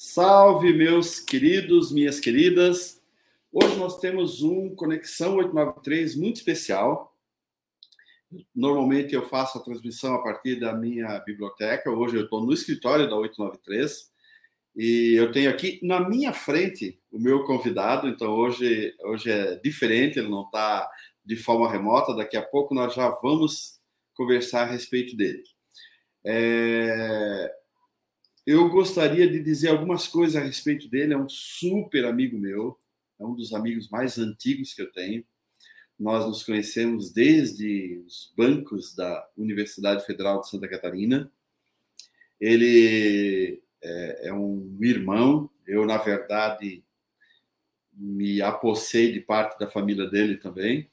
Salve, meus queridos, minhas queridas. Hoje nós temos um Conexão 893 muito especial. Normalmente eu faço a transmissão a partir da minha biblioteca. Hoje eu estou no escritório da 893 e eu tenho aqui na minha frente o meu convidado. Então hoje, hoje é diferente, ele não está de forma remota. Daqui a pouco nós já vamos conversar a respeito dele. É... Eu gostaria de dizer algumas coisas a respeito dele. É um super amigo meu, é um dos amigos mais antigos que eu tenho. Nós nos conhecemos desde os bancos da Universidade Federal de Santa Catarina. Ele é, é um irmão. Eu, na verdade, me apossei de parte da família dele também.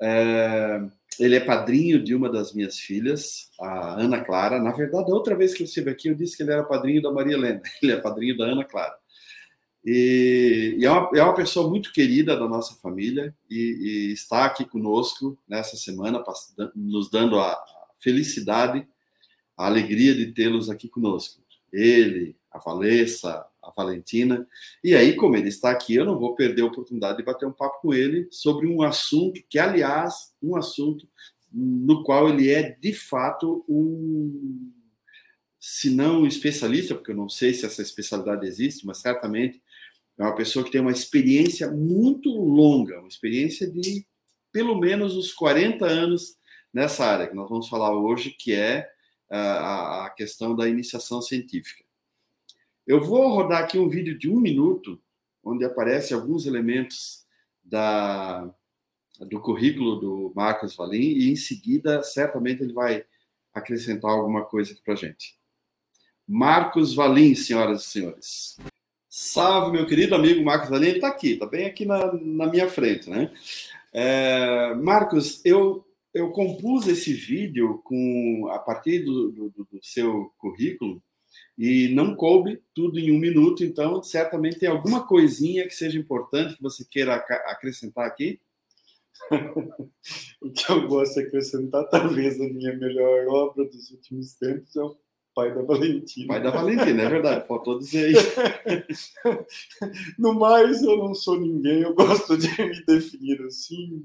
É, ele é padrinho de uma das minhas filhas, a Ana Clara. Na verdade, a outra vez que eu estive aqui, eu disse que ele era padrinho da Maria Helena. Ele é padrinho da Ana Clara. E, e é, uma, é, uma, pessoa muito querida da nossa família e, e está aqui conosco nessa semana, nos dando a felicidade, a alegria de tê-los aqui conosco. Ele, a Valessa, a Valentina. E aí, como ele está aqui, eu não vou perder a oportunidade de bater um papo com ele sobre um assunto que, aliás, um assunto no qual ele é de fato um, se não um especialista, porque eu não sei se essa especialidade existe, mas certamente é uma pessoa que tem uma experiência muito longa, uma experiência de pelo menos os 40 anos nessa área que nós vamos falar hoje, que é a, a questão da iniciação científica. Eu vou rodar aqui um vídeo de um minuto, onde aparecem alguns elementos da, do currículo do Marcos Valim, e em seguida, certamente, ele vai acrescentar alguma coisa para a gente. Marcos Valim, senhoras e senhores. Salve, meu querido amigo Marcos Valim, está aqui, está bem aqui na, na minha frente, né? É, Marcos, eu, eu compus esse vídeo com a partir do, do, do seu currículo e não coube tudo em um minuto, então certamente tem alguma coisinha que seja importante que você queira acrescentar aqui. o que eu gosto de acrescentar, talvez a minha melhor obra dos últimos tempos, é o Pai da Valentina. Pai da Valentina, é verdade, faltou dizer isso. no mais, eu não sou ninguém, eu gosto de me definir assim.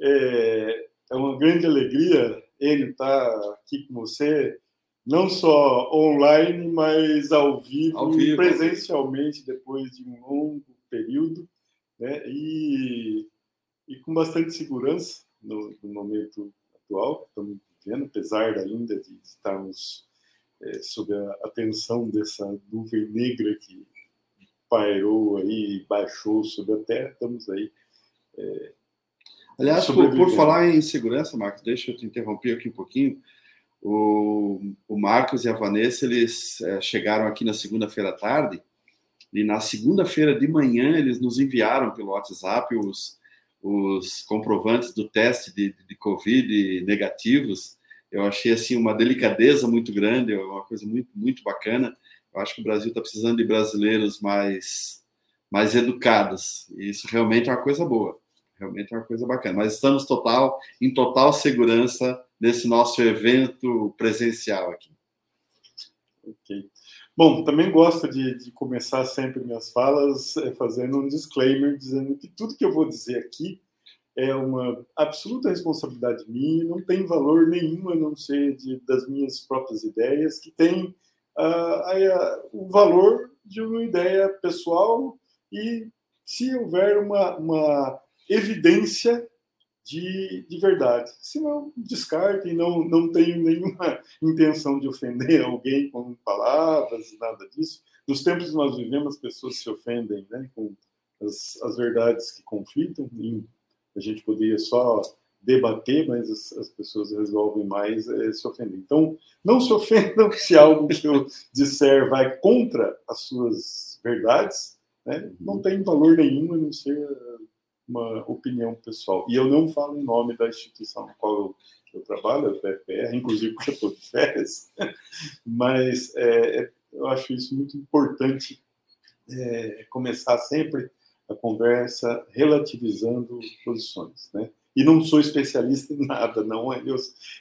É, é uma grande alegria ele estar aqui com você não só online, mas ao vivo, ao vivo presencialmente, depois de um longo período, né? e, e com bastante segurança no, no momento atual que estamos vivendo, apesar ainda de estarmos é, sob a atenção dessa nuvem negra que pairou aí, baixou sobre a Terra, estamos aí. É, Aliás, por, por, falar em segurança, Marcos, deixa eu te interromper aqui um pouquinho. O, o Marcos e a Vanessa, eles é, chegaram aqui na segunda-feira à tarde, e na segunda-feira de manhã eles nos enviaram pelo WhatsApp os, os comprovantes do teste de, de Covid negativos. Eu achei assim uma delicadeza muito grande, uma coisa muito, muito bacana. Eu acho que o Brasil está precisando de brasileiros mais, mais educados, e isso realmente é uma coisa boa realmente é uma coisa bacana. Mas estamos total, em total segurança nesse nosso evento presencial aqui. Ok. Bom, também gosto de, de começar sempre minhas falas é, fazendo um disclaimer, dizendo que tudo que eu vou dizer aqui é uma absoluta responsabilidade minha, não tem valor nenhum a não ser de, das minhas próprias ideias, que tem uh, o valor de uma ideia pessoal e se houver uma, uma evidência de, de verdade. Se não, descartem, não, não tenho nenhuma intenção de ofender alguém com palavras nada disso. Nos tempos que nós vivemos, as pessoas se ofendem né, com as, as verdades que conflitam. E a gente poderia só debater, mas as, as pessoas resolvem mais é, se ofender. Então, não se ofendam se algo que eu disser vai contra as suas verdades. Né? Não tem valor nenhum a não ser uma opinião pessoal. E eu não falo em nome da instituição na qual eu, eu trabalho, a PFR, inclusive porque eu estou de férias, mas é, é, eu acho isso muito importante, é, começar sempre a conversa relativizando posições, né? E não sou especialista em nada, não. Eu,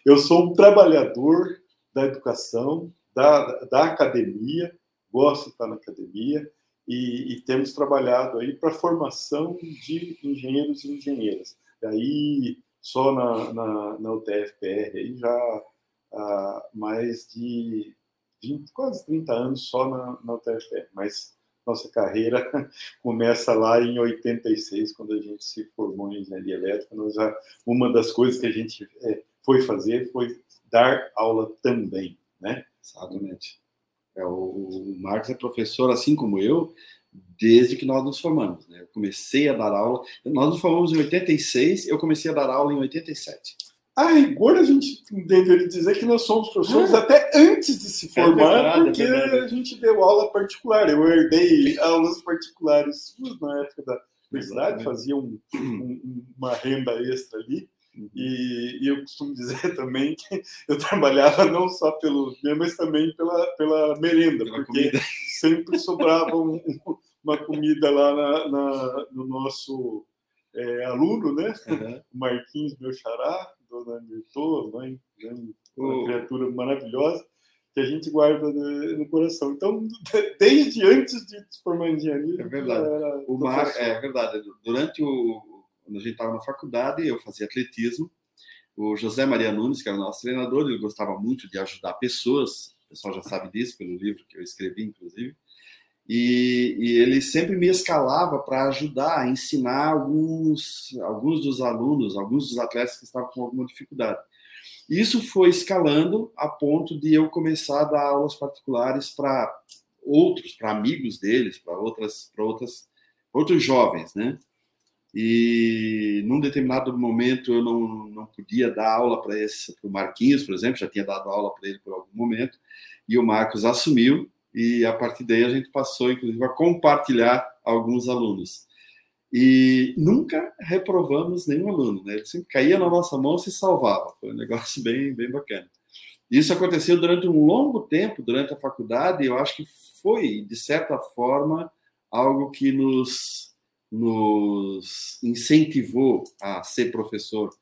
eu sou um trabalhador da educação, da, da academia, gosto de estar na academia e, e temos trabalhado aí para formação de engenheiros e engenheiras. E aí, só na, na, na aí já há mais de 20, quase 30 anos só na, na UTFPR, mas nossa carreira começa lá em 86, quando a gente se formou em engenharia elétrica. Nós já, uma das coisas que a gente é, foi fazer foi dar aula também, né? Exatamente. É, o Marcos é professor, assim como eu, desde que nós nos formamos. Né? Eu comecei a dar aula, nós nos formamos em 86, eu comecei a dar aula em 87. A rigor, a gente deveria dizer que nós somos professores ah, até antes de se é formar, é verdade, porque é a gente deu aula particular. Eu herdei aulas particulares na época da universidade, fazia um, um, uma renda extra ali. E, e, eu costumo dizer também que eu trabalhava não só pelo dia, mas também pela, pela merenda, pela porque comida. sempre sobrava um, uma comida lá na, na, no nosso é, aluno, né? Uhum. Marquinhos, meu xará, dona Mirtô, mãe, uma criatura maravilhosa, que a gente guarda no coração. Então, desde antes de se formar em engenharia. É verdade. O Mar, é verdade. Durante o. Quando a gente estava na faculdade, eu fazia atletismo. O José Maria Nunes, que era o nosso treinador, ele gostava muito de ajudar pessoas. O pessoal já sabe disso pelo livro que eu escrevi, inclusive. E, e, ele sempre me escalava para ajudar ensinar alguns, alguns dos alunos, alguns dos atletas que estavam com alguma dificuldade. Isso foi escalando a ponto de eu começar a dar aulas particulares para outros, para amigos deles, para outras, para outras, outros jovens, né? E num determinado momento eu não, não podia dar aula para esse, o Marquinhos, por exemplo, já tinha dado aula para ele por algum momento, e o Marcos assumiu e a partir daí a gente passou, inclusive, a compartilhar alguns alunos. E nunca reprovamos nenhum aluno, né? Ele sempre caía na nossa mão e se salvava. Foi um negócio bem, bem bacana. Isso aconteceu durante um longo tempo, durante a faculdade, e eu acho que foi, de certa forma, algo que nos, nos incentivou a ser professor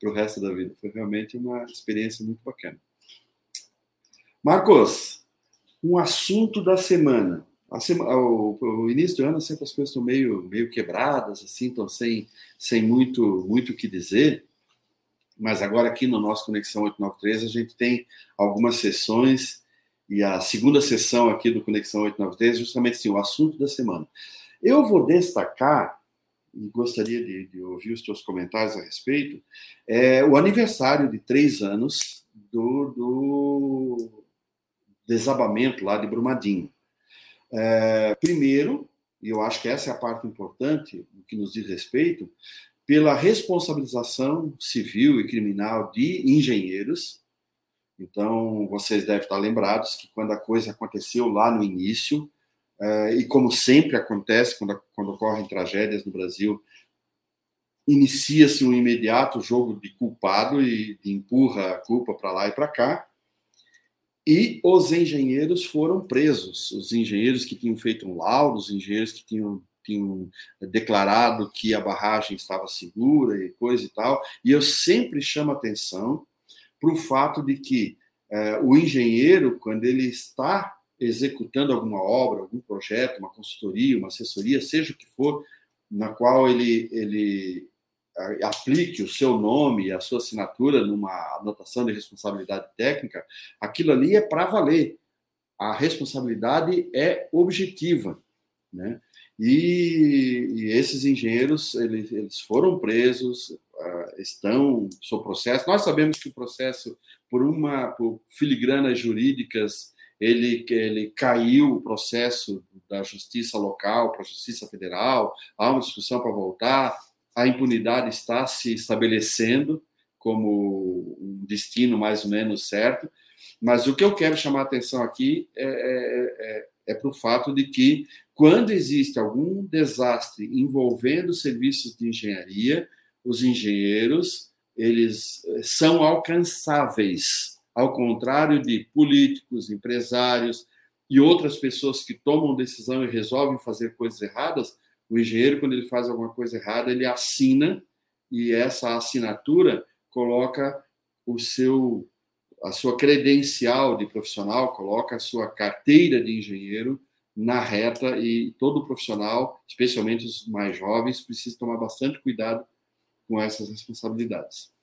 para o resto da vida. Foi realmente uma experiência muito bacana. Marcos, um assunto da semana. Sema, o, o, início do ano sempre as coisas estão meio, meio quebradas, assim, estão sem, sem muito muito o que dizer. Mas agora aqui no nosso Conexão 893 a gente tem algumas sessões e a segunda sessão aqui do Conexão 893 é justamente assim, o assunto da semana. Eu vou destacar e gostaria de, de, ouvir os teus comentários a respeito, é o aniversário de três anos do, do desabamento lá de Brumadinho. É, primeiro, e eu acho que essa é a parte importante no que nos diz respeito, pela responsabilização civil e criminal de engenheiros. Então, vocês devem estar lembrados que quando a coisa aconteceu lá no início, e como sempre acontece quando, quando ocorrem tragédias no Brasil, inicia-se um imediato jogo de culpado e empurra a culpa para lá e para cá. E os engenheiros foram presos, os engenheiros que tinham feito um laudo, os engenheiros que tinham, tinham declarado que a barragem estava segura e coisa e tal. E eu sempre chamo atenção para o fato de que é, o engenheiro, quando ele está executando alguma obra, algum projeto, uma consultoria, uma assessoria, seja o que for, na qual ele, ele aplique o seu nome e a sua assinatura numa anotação de responsabilidade técnica, aquilo ali é para valer. A responsabilidade é objetiva, né? E, e esses engenheiros eles, eles foram presos, uh, estão sob processo. Nós sabemos que o processo, por uma por filigranas jurídicas, ele, ele caiu o processo da justiça local para a justiça federal, há uma discussão para voltar, a impunidade está se estabelecendo como um destino mais ou menos certo, mas o que eu quero chamar a atenção aqui é, é, é, é para o fato de que, quando existe algum desastre envolvendo serviços de engenharia, os engenheiros eles eh, são alcançáveis, ao contrário de políticos, empresários e outras pessoas que tomam decisão e resolvem fazer coisas erradas, o engenheiro, quando ele faz alguma coisa errada, ele assina e essa assinatura coloca o seu a sua credencial de profissional, coloca a sua carteira de engenheiro na reta e todo profissional, especialmente os mais jovens, precisa tomar bastante cuidado com essas responsabilidades.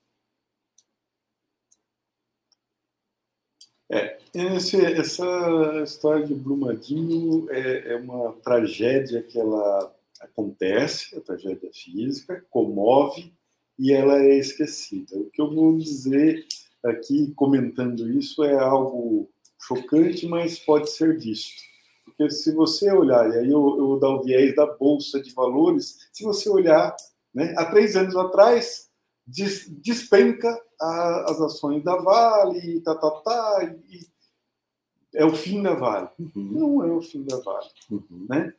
É, esse, essa história de Brumadinho é, é, uma tragédia que ela acontece, a tragédia física, comove e ela é esquecida. O que eu vou dizer aqui, comentando isso, é algo chocante, mas pode ser visto. Porque se você olhar, e aí eu, eu vou dar o viés da Bolsa de Valores, se você olhar, né, há três anos atrás, des, despenca a, as ações da Vale, tá, tá, tá, e é o fim da Vale. Uhum. Não é o fim da Vale. Uhum. Né?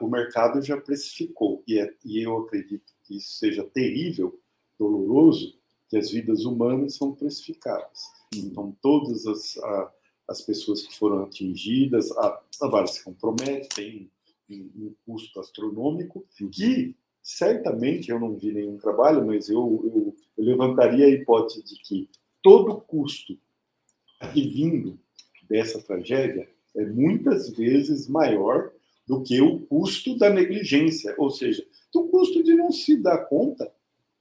o mercado já precificou, e, é, e eu acredito que isso seja terrível, doloroso, que as vidas humanas são precificadas. Então, todas as, a, as pessoas que foram atingidas, a, a Vale se compromete, tem um, um custo astronômico, uhum. que certamente, eu não vi nenhum trabalho, mas eu, eu, eu levantaria a hipótese de que todo custo advindo dessa tragédia é muitas vezes maior do que o custo da negligência, ou seja, do custo de não se dar conta,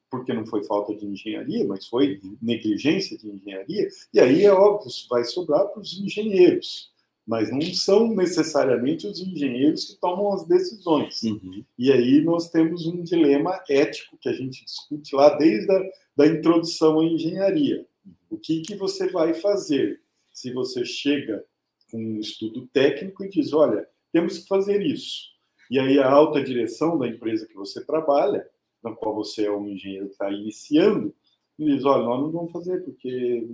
porque não foi falta de engenharia, mas foi negligência de engenharia, e aí é óbvio, vai sobrar para os engenheiros, mas não são necessariamente os engenheiros que tomam as decisões. Uhum. E aí nós temos um dilema ético que a gente discute lá desde a da introdução à engenharia. O que, que você vai fazer se você chega com um estudo técnico e diz, olha, temos que fazer isso. E aí a alta direção da empresa que você trabalha, na qual você é um engenheiro que está iniciando, diz, olha, nós não vamos fazer porque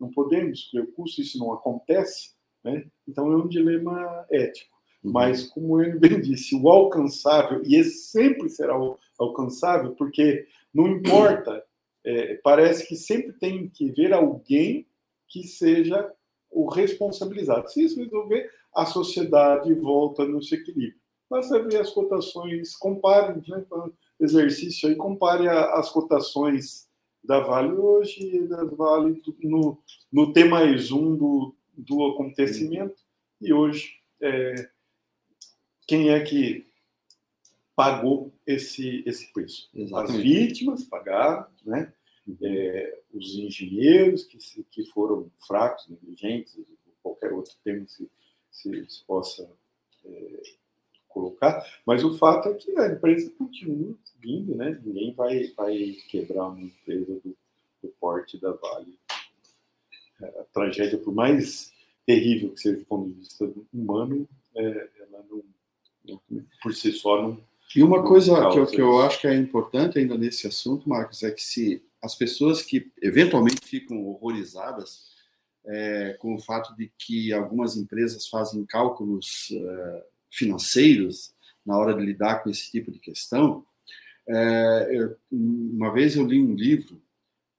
não podemos, porque o custo isso não acontece, né? Então é um dilema ético. Uhum. Mas, como ele bem disse, o alcançável, e esse sempre será alcançável, porque não importa, é, parece que sempre tem que ver alguém que seja o responsabilizado. Se isso resolver, a sociedade volta no seu equilíbrio. Basta ver as cotações, compare, né, exercício aí, compare as cotações da Vale hoje e da Vale no, no T mais um do, do acontecimento. E hoje, é, quem é que pagou esse, esse preço? Exatamente. As vítimas pagaram, né? Uhum. É, os engenheiros que, que foram fracos, negligentes, qualquer outro termo se se, se possa é, colocar, mas o fato é que a empresa continua seguindo, né? Ninguém vai, vai quebrar uma empresa do, do porte da Vale. É, a tragédia, por mais terrível que seja do ponto de vista humano, é, ela não, não, por si só não. E uma coisa que eu, que eu acho que é importante ainda nesse assunto, Marcos, é que se as pessoas que eventualmente ficam horrorizadas é, com o fato de que algumas empresas fazem cálculos uh, financeiros na hora de lidar com esse tipo de questão. É, uma vez eu li um livro,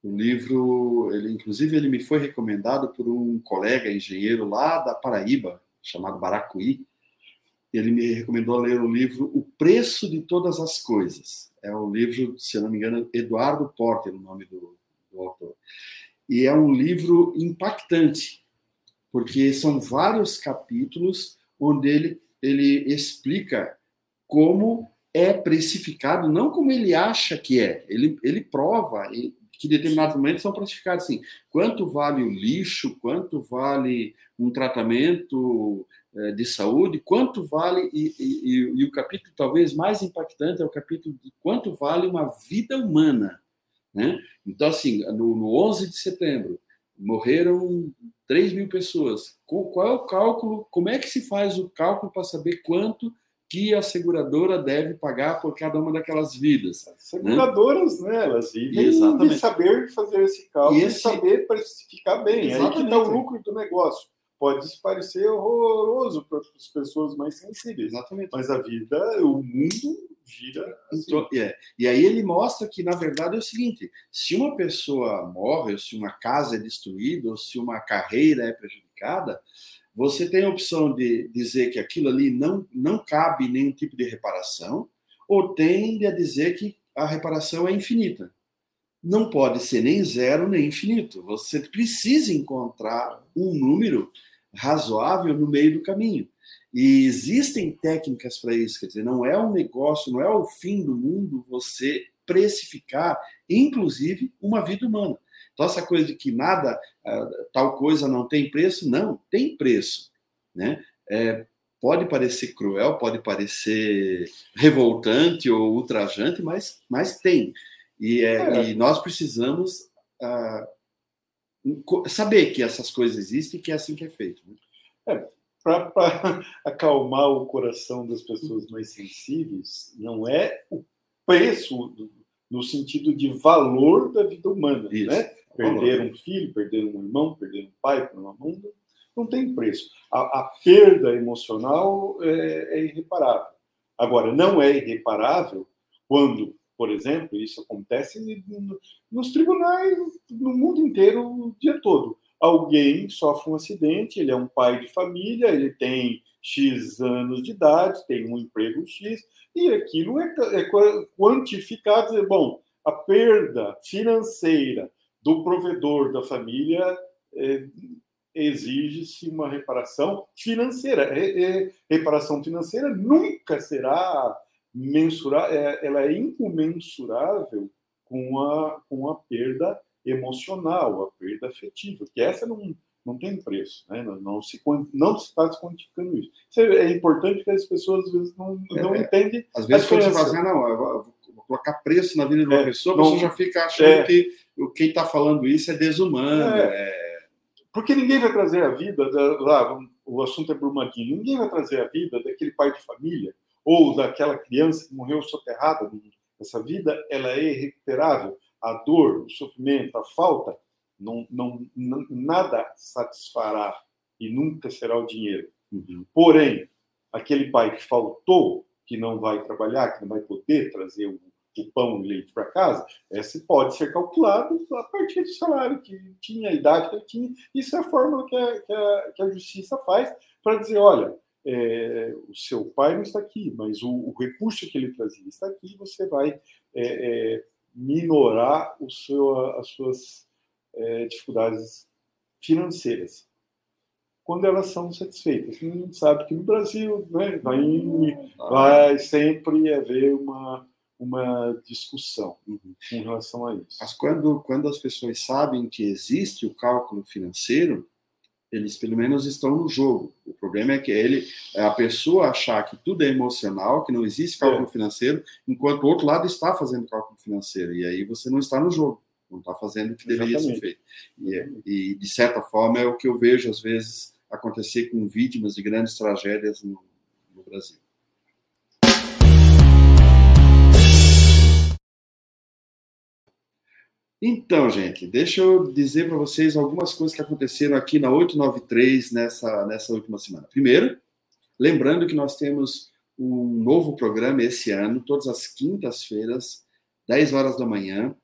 um livro, ele, inclusive ele me foi recomendado por um colega engenheiro lá da Paraíba, chamado Baracuí. Ele me recomendou ler o livro O Preço de Todas as Coisas. É um livro, se não me engano, Eduardo Porter, o nome do, do autor. E é um livro impactante, porque são vários capítulos onde ele, ele explica como é precificado, não como ele acha que é, ele, ele prova que determinados momentos são precificados assim, quanto vale o lixo, quanto vale um tratamento eh, de saúde, quanto vale, e, e, e, o capítulo talvez mais impactante é o capítulo de quanto vale uma vida humana. Né? Então, assim, no, no 11 de setembro, morreram 3 mil pessoas. Qual é o cálculo? Como é que se faz o cálculo para saber quanto que a seguradora deve pagar por cada uma daquelas vidas? As seguradoras, né? né elas vivem Exatamente. de saber fazer esse cálculo e, esse... e saber precificar bem. Exatamente. Aí que está o lucro do negócio pode parecer horroroso para as pessoas mais sensíveis. Exatamente. Mas a vida, o mundo gira assim. Então, é. E aí ele mostra que, na verdade, é o seguinte: se uma pessoa morre, ou se uma casa é destruída, ou se uma carreira é prejudicada, você tem a opção de dizer que aquilo ali não, não cabe nenhum tipo de reparação, ou tende a dizer que a reparação é infinita. Não pode ser nem zero nem infinito. Você precisa encontrar um número razoável no meio do caminho. E existem técnicas para isso, quer dizer, não é um negócio, não é o fim do mundo você precificar, inclusive, uma vida humana. Então, essa coisa de que nada, ah, tal coisa não tem preço, não, tem preço. Né? É, pode parecer cruel, pode parecer revoltante ou ultrajante, mas, mas tem. E, é, é. e nós precisamos uh, saber que essas coisas existem e que é assim que é feito. Né? É, para acalmar o coração das pessoas mais sensíveis, não é o preço no sentido de valor da vida humana, Isso. né? Perder um filho, perder um irmão, perder um pai para uma mãe, não tem preço. A, a perda emocional é, é irreparável. Agora, não é irreparável quando, por exemplo, isso acontece nos tribunais no mundo inteiro o dia todo alguém sofre um acidente, ele é um pai de família, ele tem X anos de idade, tem um emprego X, e aquilo é, é quantificado, bom, a perda financeira do provedor da família é, exige-se uma reparação financeira. É, é, reparação financeira nunca será mensurável, é, ela é incomensurável com a, com a perda emocional, a perda afetiva, que essa não, não tem preço, né? não, não, se, não se está quantificando isso. isso. é importante que as pessoas às vezes não, não é, entendem. Às vezes quando você fala assim, ah, não, eu colocar preço na vida de uma é, pessoa, a pessoa já fica achando é, que quem está falando isso é desumano. É. é, Porque ninguém vai trazer a vida, da, lá, o assunto é Brumadinho, ninguém vai trazer a vida daquele pai de família ou daquela criança que morreu soterrada. Essa vida, ela é irrecuperável a dor, o sofrimento, a falta, não, não, não nada satisfará e nunca será o dinheiro. Uhum. Porém, aquele pai que faltou, que não vai trabalhar, que não vai poder trazer o, o pão e leite para casa, esse pode ser calculado a partir do salário que tinha, a idade que ele tinha. Isso é a forma que a, que a, que a justiça faz para dizer, olha, é, o seu pai não está aqui, mas o, o, recurso que ele trazia está aqui, você vai é, é, minorar o seu, as suas é, dificuldades financeiras. Quando elas são satisfeitas. A gente sabe que no Brasil né, vai, vai sempre haver uma, uma discussão com relação a isso. Mas quando, quando as pessoas sabem que existe o cálculo financeiro, eles pelo menos estão no jogo. O problema é que ele, a pessoa achar que tudo é emocional, que não existe cálculo é. financeiro, enquanto o outro lado está fazendo cálculo financeiro. E aí você não está no jogo, não está fazendo o que deveria Exatamente. ser feito. E, é, e, de certa forma, é o que eu vejo às vezes acontecer com vítimas de grandes tragédias no, no Brasil. Então, gente, deixa eu dizer para vocês algumas coisas que aconteceram aqui na 893 nessa, nessa última semana. Primeiro, lembrando que nós temos um novo programa esse ano, todas as quintas-feiras, 10 horas da manhã.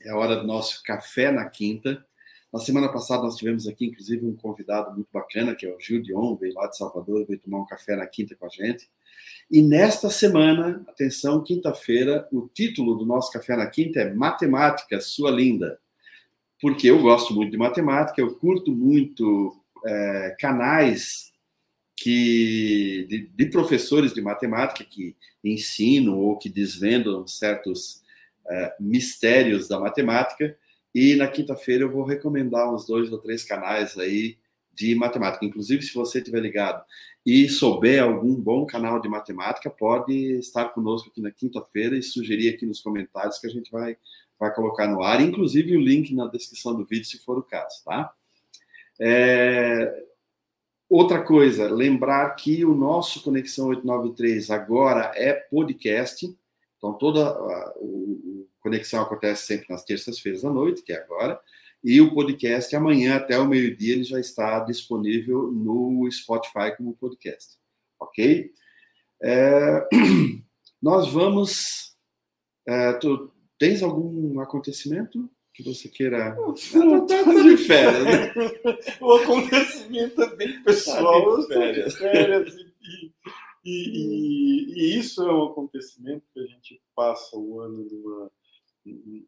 É a hora do nosso café na quinta. Na semana passada nós tivemos aqui, inclusive, um convidado muito bacana, que é o Gil Dion, veio lá de Salvador, veio tomar um café na quinta com a gente. E nesta semana, atenção, quinta-feira, o título do nosso Café na Quinta é Matemática, Sua Linda. Porque eu gosto muito de matemática, eu curto muito é, canais que, de, de, professores de matemática que ensinam ou que desvendam certos é, mistérios da matemática. E na quinta-feira eu vou recomendar uns dois ou três canais aí de matemática. Inclusive, se você estiver ligado e souber algum bom canal de matemática, pode estar conosco aqui na quinta-feira e sugerir aqui nos comentários que a gente vai, vai colocar no ar, inclusive o link na descrição do vídeo, se for o caso, tá? É... Outra coisa, lembrar que o nosso Conexão 893 agora é podcast, então toda a, Conexão acontece sempre nas terças-feiras à noite, que é agora, e o podcast, amanhã até o meio-dia, ele já está disponível no Spotify como podcast. Ok? É, nós vamos. É, tu tens algum acontecimento que você queira. Não, tá, tá de férias, né? o acontecimento é bem pessoal. Tá de férias. férias e, e, e, e, isso é um acontecimento que a gente passa o ano numa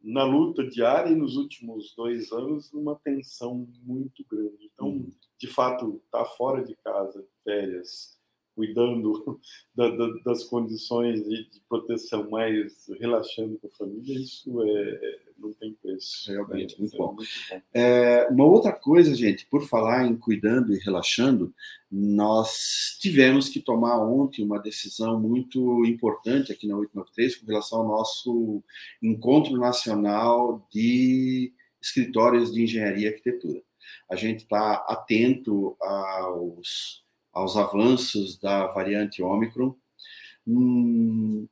na luta diária e nos últimos dois anos uma tensão muito grande. Então, uhum. de fato, estar tá fora de casa, férias, cuidando da, da, das condições de, de, proteção, mais relaxando com a família, isso é, não tem preço. Realmente, muito, é, bom. muito bom. É, uma outra coisa, gente, por falar em cuidando e relaxando, nós tivemos que tomar ontem uma decisão muito importante aqui na 893 com relação ao nosso encontro nacional de escritórios de engenharia e arquitetura. A gente está atento aos aos avanços da variante Ômicron. Hum,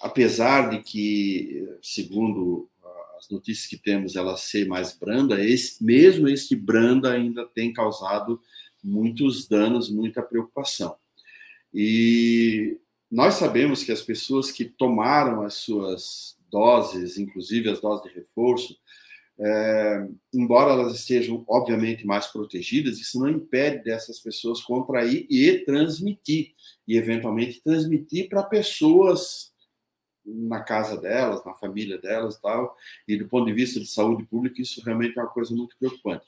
apesar de que, segundo as notícias que temos, ela ser mais branda, esse, mesmo este branda ainda tem causado muitos danos, muita preocupação. E nós sabemos que as pessoas que tomaram as suas doses, inclusive as doses de reforço, é, embora elas estejam, obviamente, mais protegidas, isso não impede dessas pessoas contrair e transmitir, e eventualmente transmitir para pessoas na casa delas, na família delas tal, e do ponto de vista de saúde pública, isso realmente é uma coisa muito preocupante.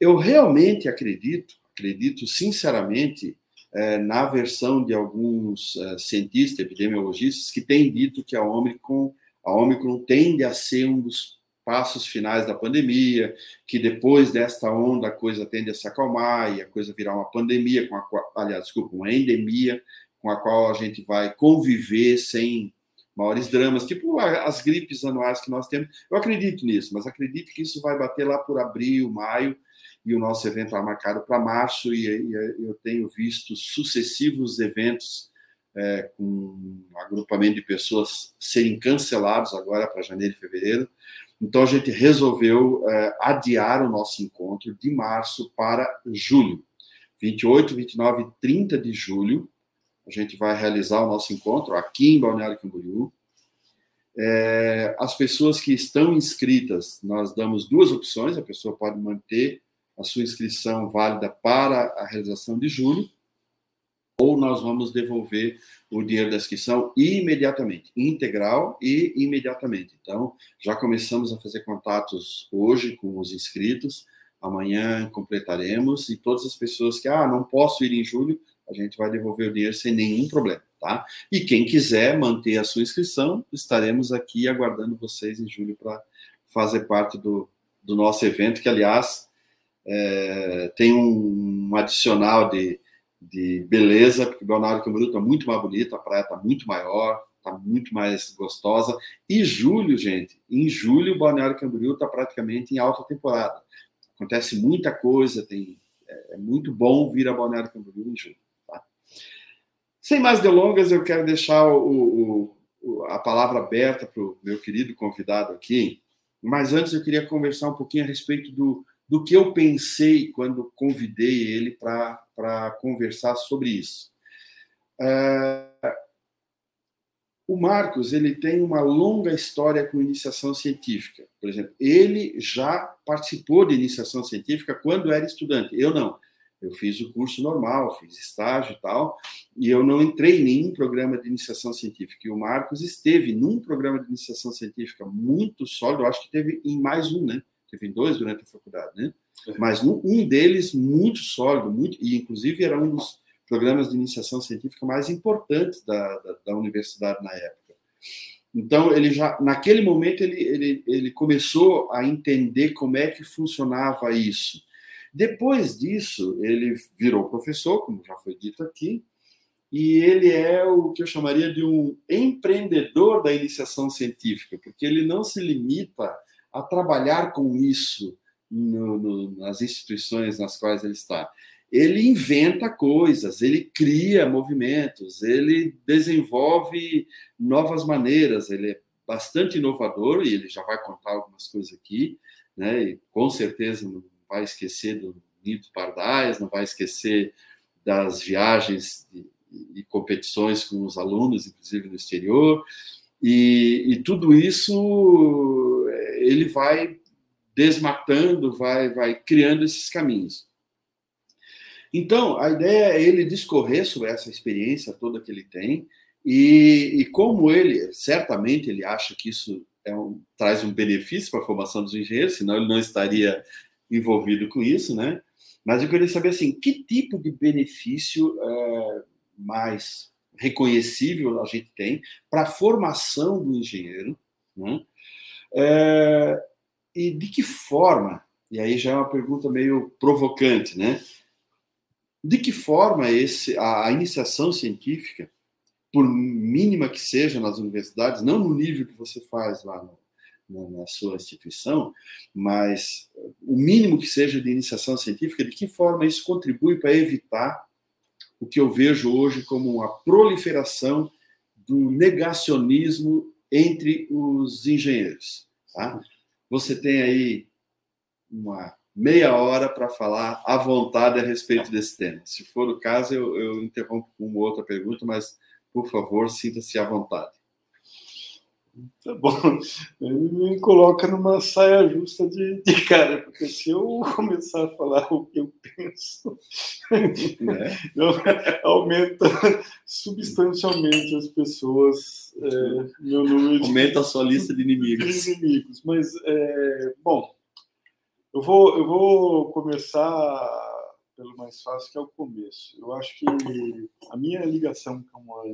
Eu realmente acredito, acredito sinceramente, é, na versão de alguns é, cientistas, epidemiologistas, que têm dito que a Omicron, a Omicron tende a ser um dos passos finais da pandemia, que depois desta onda a coisa tende a se acalmar e a coisa virar uma pandemia, com a aliás, desculpa, uma endemia, com a qual a gente vai conviver sem maiores dramas, tipo as gripes anuais que nós temos. Eu acredito nisso, mas acredito que isso vai bater lá por abril, maio, e o nosso evento está marcado para março, e, eu tenho visto sucessivos eventos é, com agrupamento de pessoas serem cancelados agora para janeiro e fevereiro, então a gente resolveu é, adiar o nosso encontro de março para julho. 28, 29 e 30 de julho, a gente vai realizar o nosso encontro aqui em Balneário Camboriú. É, as pessoas que estão inscritas, nós damos duas opções: a pessoa pode manter a sua inscrição válida para a realização de julho, ou nós vamos devolver o dinheiro da inscrição imediatamente, integral e imediatamente. Então, já começamos a fazer contatos hoje com os inscritos, amanhã completaremos e todas as pessoas que, ah, não posso ir em julho, a gente vai devolver o dinheiro sem nenhum problema, tá? E quem quiser manter a sua inscrição, estaremos aqui aguardando vocês em julho para fazer parte do, do nosso evento, que, aliás, é, tem um, um adicional de de beleza, porque o Balneário Camboriú está muito mais bonito, a praia está muito maior, está muito mais gostosa. E julho, gente, em julho o Balneário Camboriú está praticamente em alta temporada. Acontece muita coisa, tem, é, é muito bom vir a Balneário Camboriú em julho. Sem mais delongas, eu quero deixar o, o, a palavra aberta para o meu querido convidado aqui, mas antes eu queria conversar um pouquinho a respeito do, do que eu pensei quando convidei ele para conversar sobre isso. É, o Marcos ele tem uma longa história com iniciação científica. Por exemplo, ele já participou de iniciação científica quando era estudante. Eu não. Eu fiz o curso normal, fiz estágio e tal, e eu não entrei em nenhum programa de iniciação científica. E o Marcos esteve num programa de iniciação científica muito sólido, acho que teve em mais um, né? teve dois durante a faculdade, né? Mas um deles muito sólido, muito e inclusive era um dos programas de iniciação científica mais importantes da, da, da universidade na época. Então ele já naquele momento ele, ele, ele começou a entender como é que funcionava isso. Depois disso ele virou professor, como já foi dito aqui, e ele é o que eu chamaria de um empreendedor da iniciação científica, porque ele não se limita a trabalhar com isso no, no, nas instituições nas quais ele está. Ele inventa coisas, ele cria movimentos, ele desenvolve novas maneiras, ele é bastante inovador e ele já vai contar algumas coisas aqui, né? E com certeza não vai esquecer do Nito Pardais, não vai esquecer das viagens e, e competições com os alunos, inclusive no exterior, e, e tudo isso ele vai desmatando, vai, vai criando esses caminhos. Então, a ideia é ele discorrer sobre essa experiência toda que ele tem e, e como ele, certamente, ele acha que isso é um, traz um benefício para a formação dos engenheiros, senão ele não estaria envolvido com isso, né? Mas eu queria saber assim, que tipo de benefício é, mais reconhecível a gente tem para a formação do engenheiro, né? é, e de que forma, e aí já é uma pergunta meio provocante, né? De que forma esse, a, a iniciação científica, por mínima que seja nas universidades, não no nível que você faz lá no, na, na sua instituição, mas o mínimo que seja de iniciação científica, de que forma isso contribui para evitar o que eu vejo hoje como uma proliferação do negacionismo entre os engenheiros. Tá? Você tem aí uma meia hora para falar à vontade a respeito desse tema. Se for o caso, eu, eu interrompo com outra pergunta, mas, por favor, sinta-se à vontade. Tá bom. Ele me coloca numa saia justa de, de, cara, porque se eu começar a falar o que eu penso, é. aumenta substancialmente as pessoas, é, meu número Aumenta a sua lista de inimigos. De inimigos. Mas, é, bom, eu vou, eu vou começar pelo mais fácil, que é o começo. Eu acho que a minha ligação com a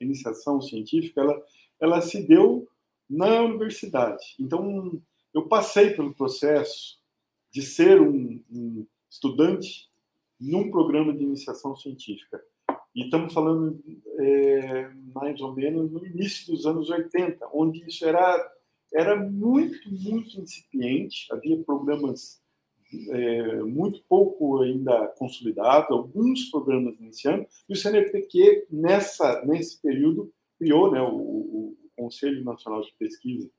iniciação científica, ela ela se deu na universidade. Então, eu passei pelo processo de ser um, um estudante num programa de iniciação científica. E estamos falando é, mais ou menos no início dos anos 80, onde isso era, era muito, muito incipiente, havia programas é, muito pouco ainda consolidados, alguns programas iniciando, e o CNPq, nessa, nesse período, criou né, o, o, Conselho Nacional de Pesquisa,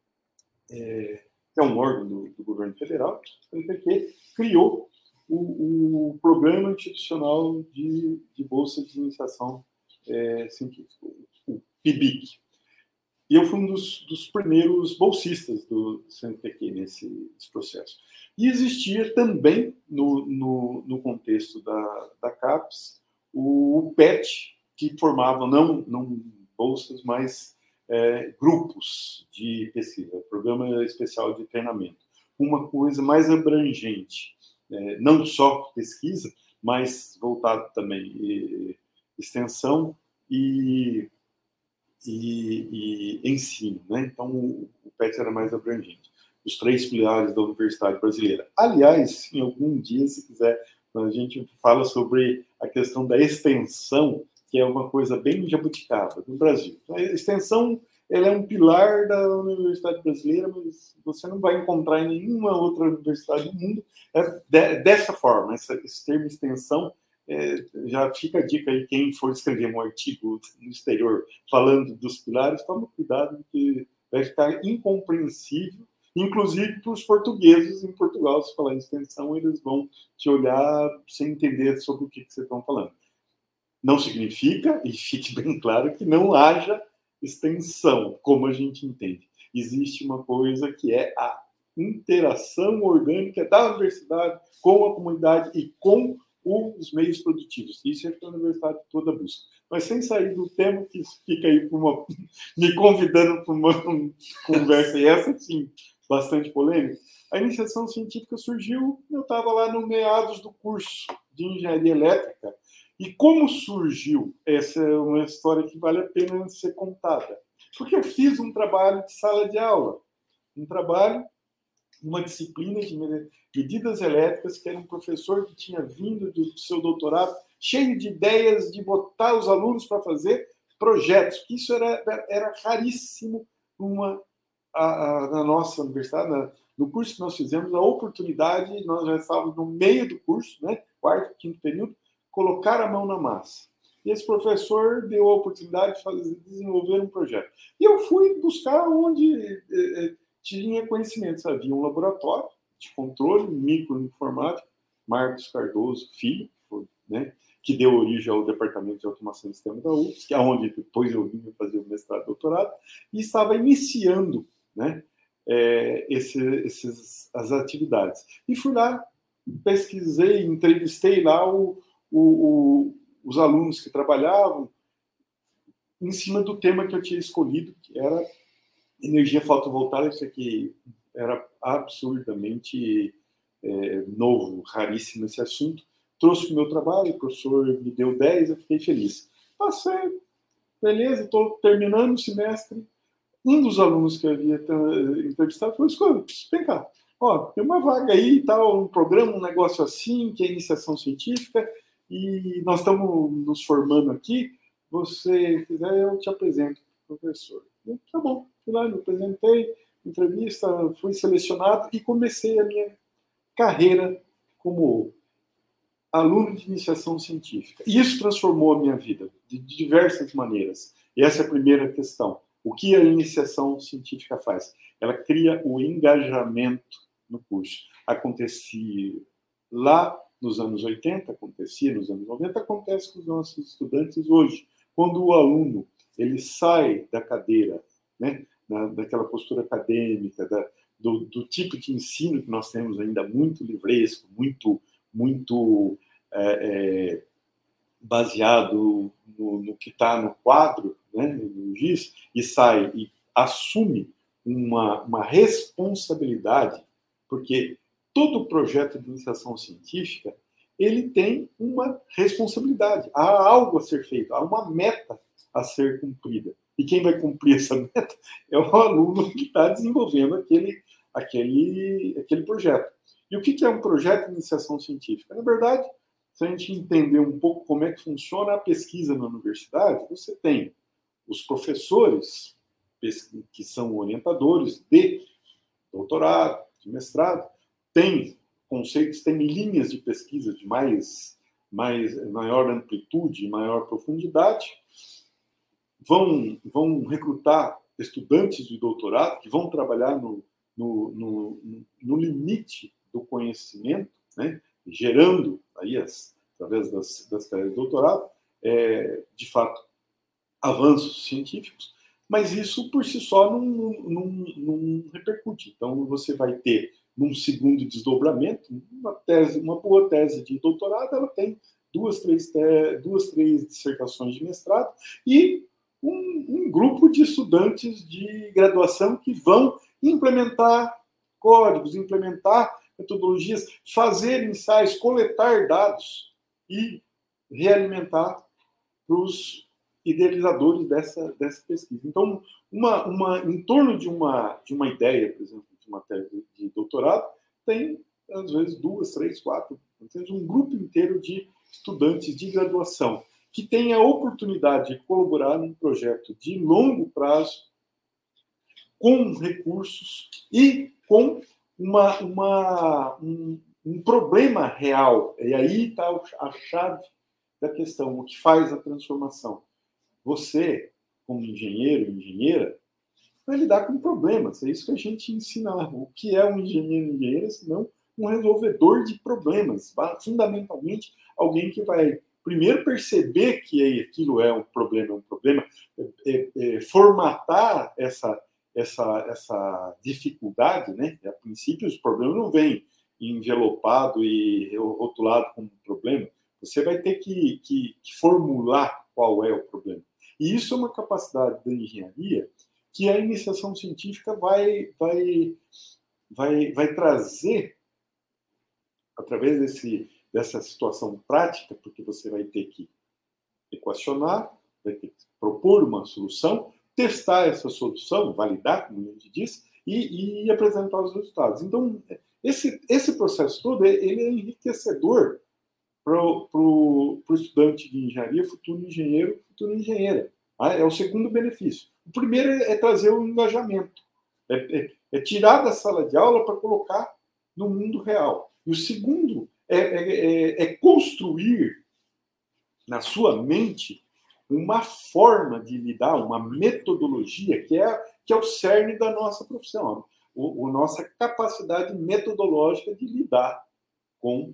é, que é um órgão do, do governo federal, o CNPq criou o, o, Programa Institucional de, de Bolsa de Iniciação é, Científica, o PIBIC. E eu fui um dos, dos primeiros bolsistas do CNPq nesse, nesse, processo. E existia também, no, no, no contexto da, da CAPES, o PET, que formava não, não bolsas, mas é, grupos de pesquisa, programa especial de treinamento. Uma coisa mais abrangente, é, não só pesquisa, mas voltado também e, extensão e, e, e, ensino. Né? Então, o, o PET era mais abrangente. Os três pilares da Universidade Brasileira. Aliás, em algum dia, se quiser, a gente fala sobre a questão da extensão que é uma coisa bem jabuticaba no Brasil. A extensão ela é um pilar da Universidade Brasileira, mas você não vai encontrar em nenhuma outra universidade do mundo é dessa forma. Essa, esse termo extensão é, já fica a dica aí, quem for escrever um artigo no exterior falando dos pilares, toma cuidado, porque vai ficar incompreensível, inclusive para os portugueses em Portugal, se falar em extensão, eles vão te olhar sem entender sobre o que, que você está falando. Não significa, e fique bem claro, que não haja extensão, como a gente entende. Existe uma coisa que é a interação orgânica da universidade com a comunidade e com os meios produtivos. Isso é que a universidade toda busca. Mas sem sair do tema, que fica aí uma, me convidando para uma conversa, e essa sim, bastante polêmica. A iniciação científica surgiu, eu estava lá no meados do curso de engenharia elétrica, e como surgiu? Essa é uma história que vale a pena ser contada. Porque eu fiz um trabalho de sala de aula, um trabalho, uma disciplina de medidas elétricas, que era um professor que tinha vindo do seu doutorado, cheio de ideias de botar os alunos para fazer projetos, que isso era, era raríssimo numa, a, a, na nossa universidade, na, no curso que nós fizemos, a oportunidade, nós já estávamos no meio do curso, né, quarto, quinto período, colocar a mão na massa. E esse professor deu a oportunidade de fazer, desenvolver um projeto. E eu fui buscar onde eh, tinha conhecimentos. Havia um laboratório de controle microinformática, Marcos Cardoso Filho, né, que deu origem ao Departamento de Automação do Sistema da UFS, que é onde depois eu vim fazer o mestrado e doutorado, e estava iniciando né, é, esse, esses, as atividades. E fui lá, pesquisei, entrevistei lá o, o, o, os alunos que trabalhavam em cima do tema que eu tinha escolhido, que era energia fotovoltaica, que era absurdamente é, novo, raríssimo esse assunto. Trouxe o meu trabalho, o professor me deu 10, eu fiquei feliz. Passei, beleza, estou terminando o semestre. Um dos alunos que eu havia entrevistado falou: Escolha, vem cá, ó, tem uma vaga aí, tal, um programa, um negócio assim, que é iniciação científica, e nós estamos nos formando aqui. Você quiser, eu te apresento, professor. Eu, tá bom, fui lá, me apresentei, entrevista, fui selecionado e comecei a minha carreira como aluno de iniciação científica. E isso transformou a minha vida de diversas maneiras. E essa é a primeira questão. O que a iniciação científica faz? Ela cria o engajamento no curso. Acontecia lá nos anos 80, acontecia nos anos 90, acontece com os nossos estudantes hoje. Quando o aluno ele sai da cadeira, né, da, daquela postura acadêmica, da, do, do, tipo de ensino que nós temos ainda muito livresco, muito, muito é, é, baseado no, no que está no quadro, né, no GIS, e sai e assume uma, uma responsabilidade, porque todo projeto de iniciação científica ele tem uma responsabilidade, há algo a ser feito, há uma meta a ser cumprida. E quem vai cumprir essa meta é o aluno que está desenvolvendo aquele, aquele, aquele projeto. E o que é um projeto de iniciação científica? Na verdade, se a gente entender um pouco como é que funciona a pesquisa na universidade, você tem os professores que são orientadores de doutorado, de mestrado, tem conceitos, tem linhas de pesquisa de mais, mais maior amplitude, maior profundidade, vão, vão recrutar estudantes de doutorado que vão trabalhar no, no, no, no limite do conhecimento, né? gerando aí as, através das, das de doutorado, é, de fato, avanços científicos, mas isso por si só não, não, não, repercute. Então você vai ter num segundo desdobramento uma tese, uma boa tese de doutorado, ela tem duas, três, duas, três dissertações de mestrado e um, um grupo de estudantes de graduação que vão implementar códigos, implementar metodologias, fazer ensaios, coletar dados e realimentar para os idealizadores dessa, dessa pesquisa. Então, uma, uma, em torno de uma, de uma ideia, por exemplo, de uma tese de doutorado, tem, às vezes, duas, três, quatro, temos um grupo inteiro de estudantes de graduação que tem a oportunidade de colaborar num projeto de longo prazo, com recursos e com uma, uma, um, um problema real. E aí está a chave da questão, o que faz a transformação. Você, como engenheiro, engenheira, vai lidar com problemas. É isso que a gente ensina. O que é um engenheiro e engenheira, senão um resolvedor de problemas. Fundamentalmente, alguém que vai primeiro perceber que aquilo é um problema, é um problema, é, é, formatar essa, essa, essa dificuldade, né? A princípio, os problemas não vêm envelopado e rotulado como problema. Você vai ter que, que, que formular qual é o problema. E isso é uma capacidade da engenharia que a iniciação científica vai, vai, vai, vai trazer através desse, dessa situação prática, porque você vai ter que equacionar, vai ter que propor uma solução, testar essa solução, validar, como a gente diz, e, e apresentar os resultados. Então, esse, esse processo todo ele é enriquecedor para o estudante de engenharia, futuro engenheiro, futuro engenheira. Tá? É o segundo benefício. O primeiro é trazer o engajamento, é, é, é tirar da sala de aula para colocar no mundo real. E o segundo é, é, é, é construir na sua mente uma forma de lidar, uma metodologia que é, que é o cerne da nossa profissão, a nossa capacidade metodológica de lidar com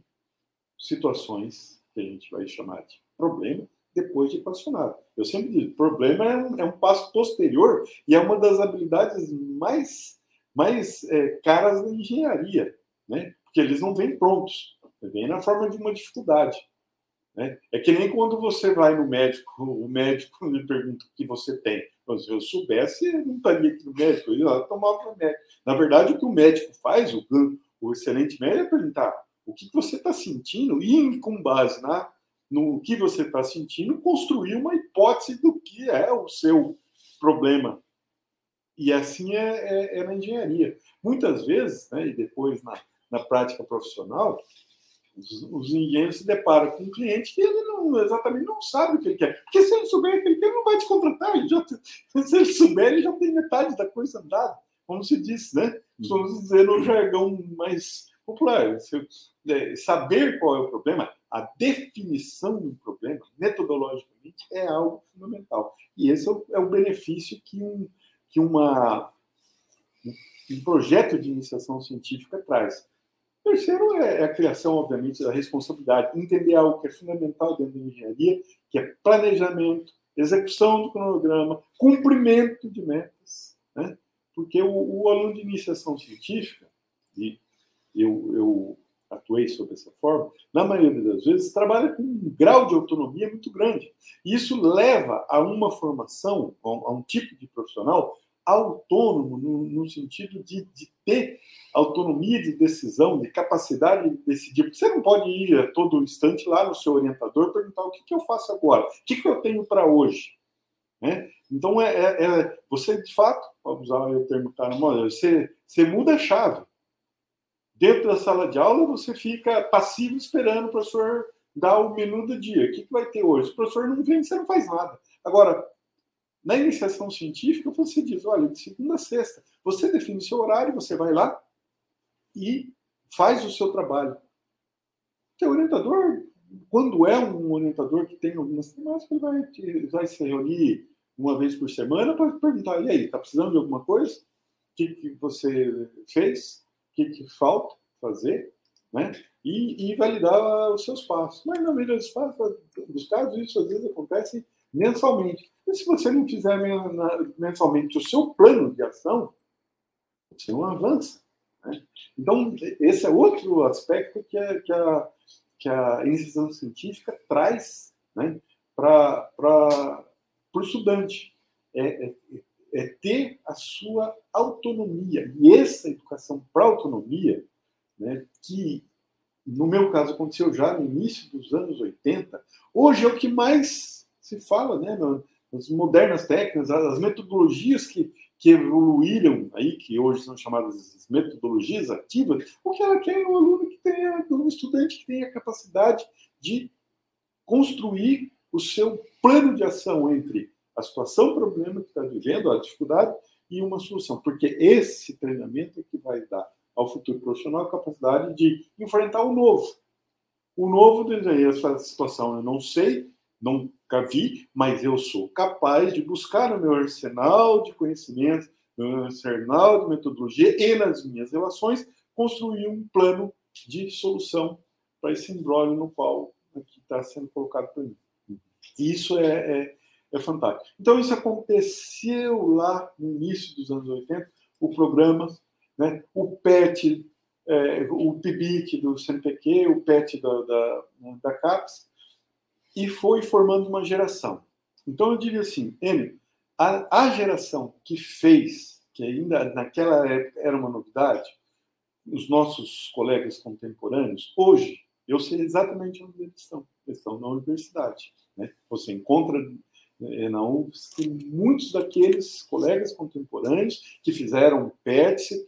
situações que a gente vai chamar de problema depois de equacionado. Eu sempre digo, problema é um, é um passo posterior e é uma das habilidades mais, mais é, caras da engenharia, né? porque eles não vêm prontos. Vem na forma de uma dificuldade. Né? É que nem quando você vai no médico, o médico lhe pergunta o que você tem. Se eu soubesse, eu não estaria aqui no médico, eu ia tomar o médico. Na verdade, o que o médico faz, o, o excelente médico, é perguntar o que você está sentindo e, com base na, no que você está sentindo, construir uma hipótese do que é o seu problema. E assim é, é, é na engenharia. Muitas vezes, né, e depois na, na prática profissional, os, os, engenheiros se deparam com um cliente que ele não exatamente não sabe o que ele quer. Porque se ele souber o que ele quer, ele não vai te contratar. Ele já, se ele souber, ele já tem metade da coisa dada, como se diz, né? Vamos dizer no jargão mais popular. Se, é, saber qual é o problema, a definição do problema, metodologicamente, é algo fundamental. E esse é o, é o benefício que, um, que uma, um projeto de iniciação científica traz. O terceiro é, é a criação, obviamente, da responsabilidade, entender algo que é fundamental dentro da engenharia, que é planejamento, execução do cronograma, cumprimento de metas, né? porque o, o aluno de iniciação científica, e eu, eu atuei sob essa forma, na maioria das vezes trabalha com um grau de autonomia muito grande. E isso leva a uma formação, a um tipo de profissional autônomo, no, no sentido de, de, ter autonomia de decisão, de capacidade de decidir. Porque você não pode ir a todo instante lá no seu orientador perguntar o que, que eu faço agora, o que, que eu tenho para hoje. Né? Então, é, é, é, você, de fato, vamos usar o termo que está na moda, você, você muda a chave. Dentro da sala de aula, você fica passivo esperando o professor dar o menu do dia. O que, que vai ter hoje? Se o professor não vem, você não faz nada. Agora, na iniciação científica, você diz: olha, de segunda a sexta, você define seu horário, você vai lá e faz o seu trabalho. O orientador, quando é um orientador que tem algumas temáticas, ele vai, vai se reunir uma vez por semana para perguntar: e aí, está precisando de alguma coisa? O que, que você fez? Que, que falta fazer, né? E, e, validar os seus passos. Mas na maioria dos, passos, dos casos, isso às vezes acontece mensalmente. E se você não fizer mensalmente o seu plano de ação, você não avança. Né? Então, esse é outro aspecto que, é, que, a, que a iniciação científica traz né, para o estudante. É, é, é ter a sua autonomia. E essa educação para autonomia, né, que no meu caso aconteceu já no início dos anos 80, hoje é o que mais se fala, né, nas modernas técnicas, as metodologias que, que evoluíram aí, que hoje são chamadas metodologias ativas, o que ela quer é um aluno que tenha, um estudante que tenha a capacidade de construir o seu plano de ação entre a situação, o problema que está vivendo, a dificuldade e uma solução. Porque esse treinamento é que vai dar ao futuro profissional a capacidade de enfrentar o novo. O novo desenho, essa situação eu não sei, nunca vi, mas eu sou capaz de buscar no meu arsenal de conhecimentos, no meu arsenal de metodologia e nas minhas relações, construir um plano de solução para esse embrólio no qual está sendo colocado para mim. Isso é, é, é fantástico. Então, isso aconteceu lá no início dos anos 80, o programa, né, o PET, é, o PIBIC do CNPq, o PET da, da, da CAPES, e foi formando uma geração. Então, eu diria assim, Enio, a, a geração que fez, que ainda naquela época era uma novidade, os nossos colegas contemporâneos, hoje, eu sei exatamente onde eles estão. Eles estão na universidade. Né? Você encontra é, na UFS, tem muitos daqueles colegas contemporâneos que fizeram PET,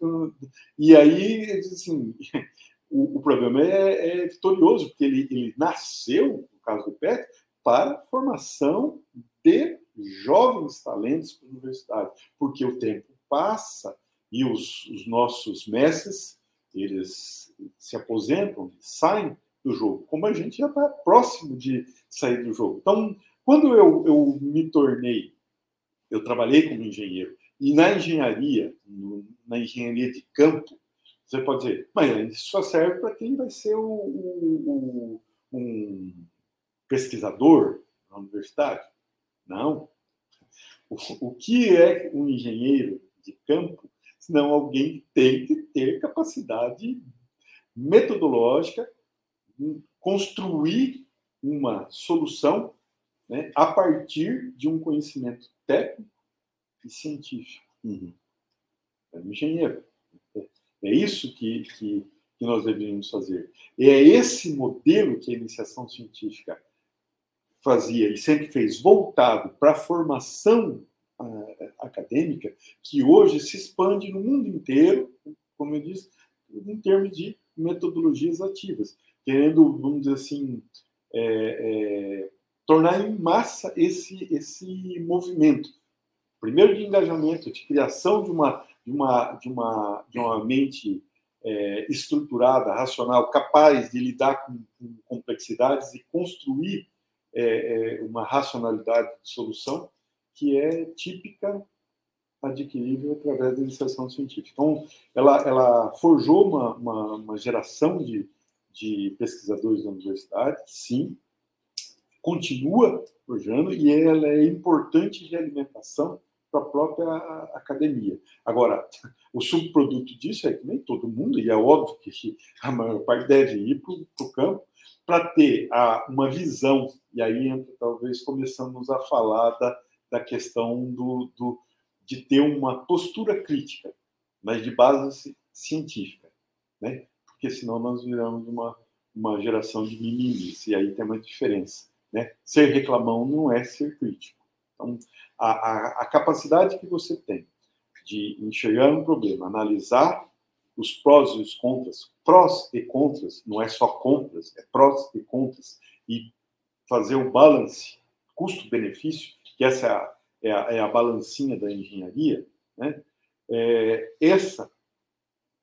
e aí, assim, o, o programa é, é, vitorioso, porque ele, ele nasceu, no caso do PET, para formação de jovens talentos para a universidade, porque o tempo passa e os, os nossos mestres, eles se aposentam, saem do jogo, como a gente já está próximo de sair do jogo. Então, quando eu, eu me tornei, eu trabalhei como engenheiro, e na engenharia, no, na engenharia de campo, você pode dizer, mas isso só serve para quem vai ser o, o, o, um pesquisador na universidade. Não. O, que é um engenheiro de campo, senão alguém que tem que ter capacidade metodológica, construir uma solução né, a partir de um conhecimento técnico e científico. Uhum. É um engenheiro. É isso que, que, que nós deveríamos fazer. E é esse modelo que a iniciação científica fazia e sempre fez voltado para a formação uh, acadêmica, que hoje se expande no mundo inteiro, como eu disse, em termos de metodologias ativas, querendo, vamos dizer assim, é, é, tornar em massa esse, esse movimento. Primeiro de engajamento, de criação de uma, de uma, de uma, de uma mente é, estruturada, racional, capaz de lidar com, com complexidades e construir é, é, uma racionalidade de solução que é típica adquirível através da iniciação científica. Então, ela, ela forjou uma, uma, uma geração de, de pesquisadores da universidade, sim, continua forjando e ela é importante de alimentação para a própria academia. Agora, o subproduto disso é que nem todo mundo, e é óbvio que a maior parte deve ir para o campo, para ter a, uma visão, e aí entra, talvez começamos a falar da, da questão do, do, de ter uma postura crítica, mas de base científica, né? porque senão nós viramos uma, uma geração de mimimis, e aí tem uma diferença. Né? Ser reclamão não é ser crítico. Então, a, a, a capacidade que você tem de enxergar um problema, analisar os prós e os contras, prós e contras, não é só contras, é prós e contras, e fazer o balance, custo-benefício, que essa é a, é a, é a balancinha da engenharia, né? É, essa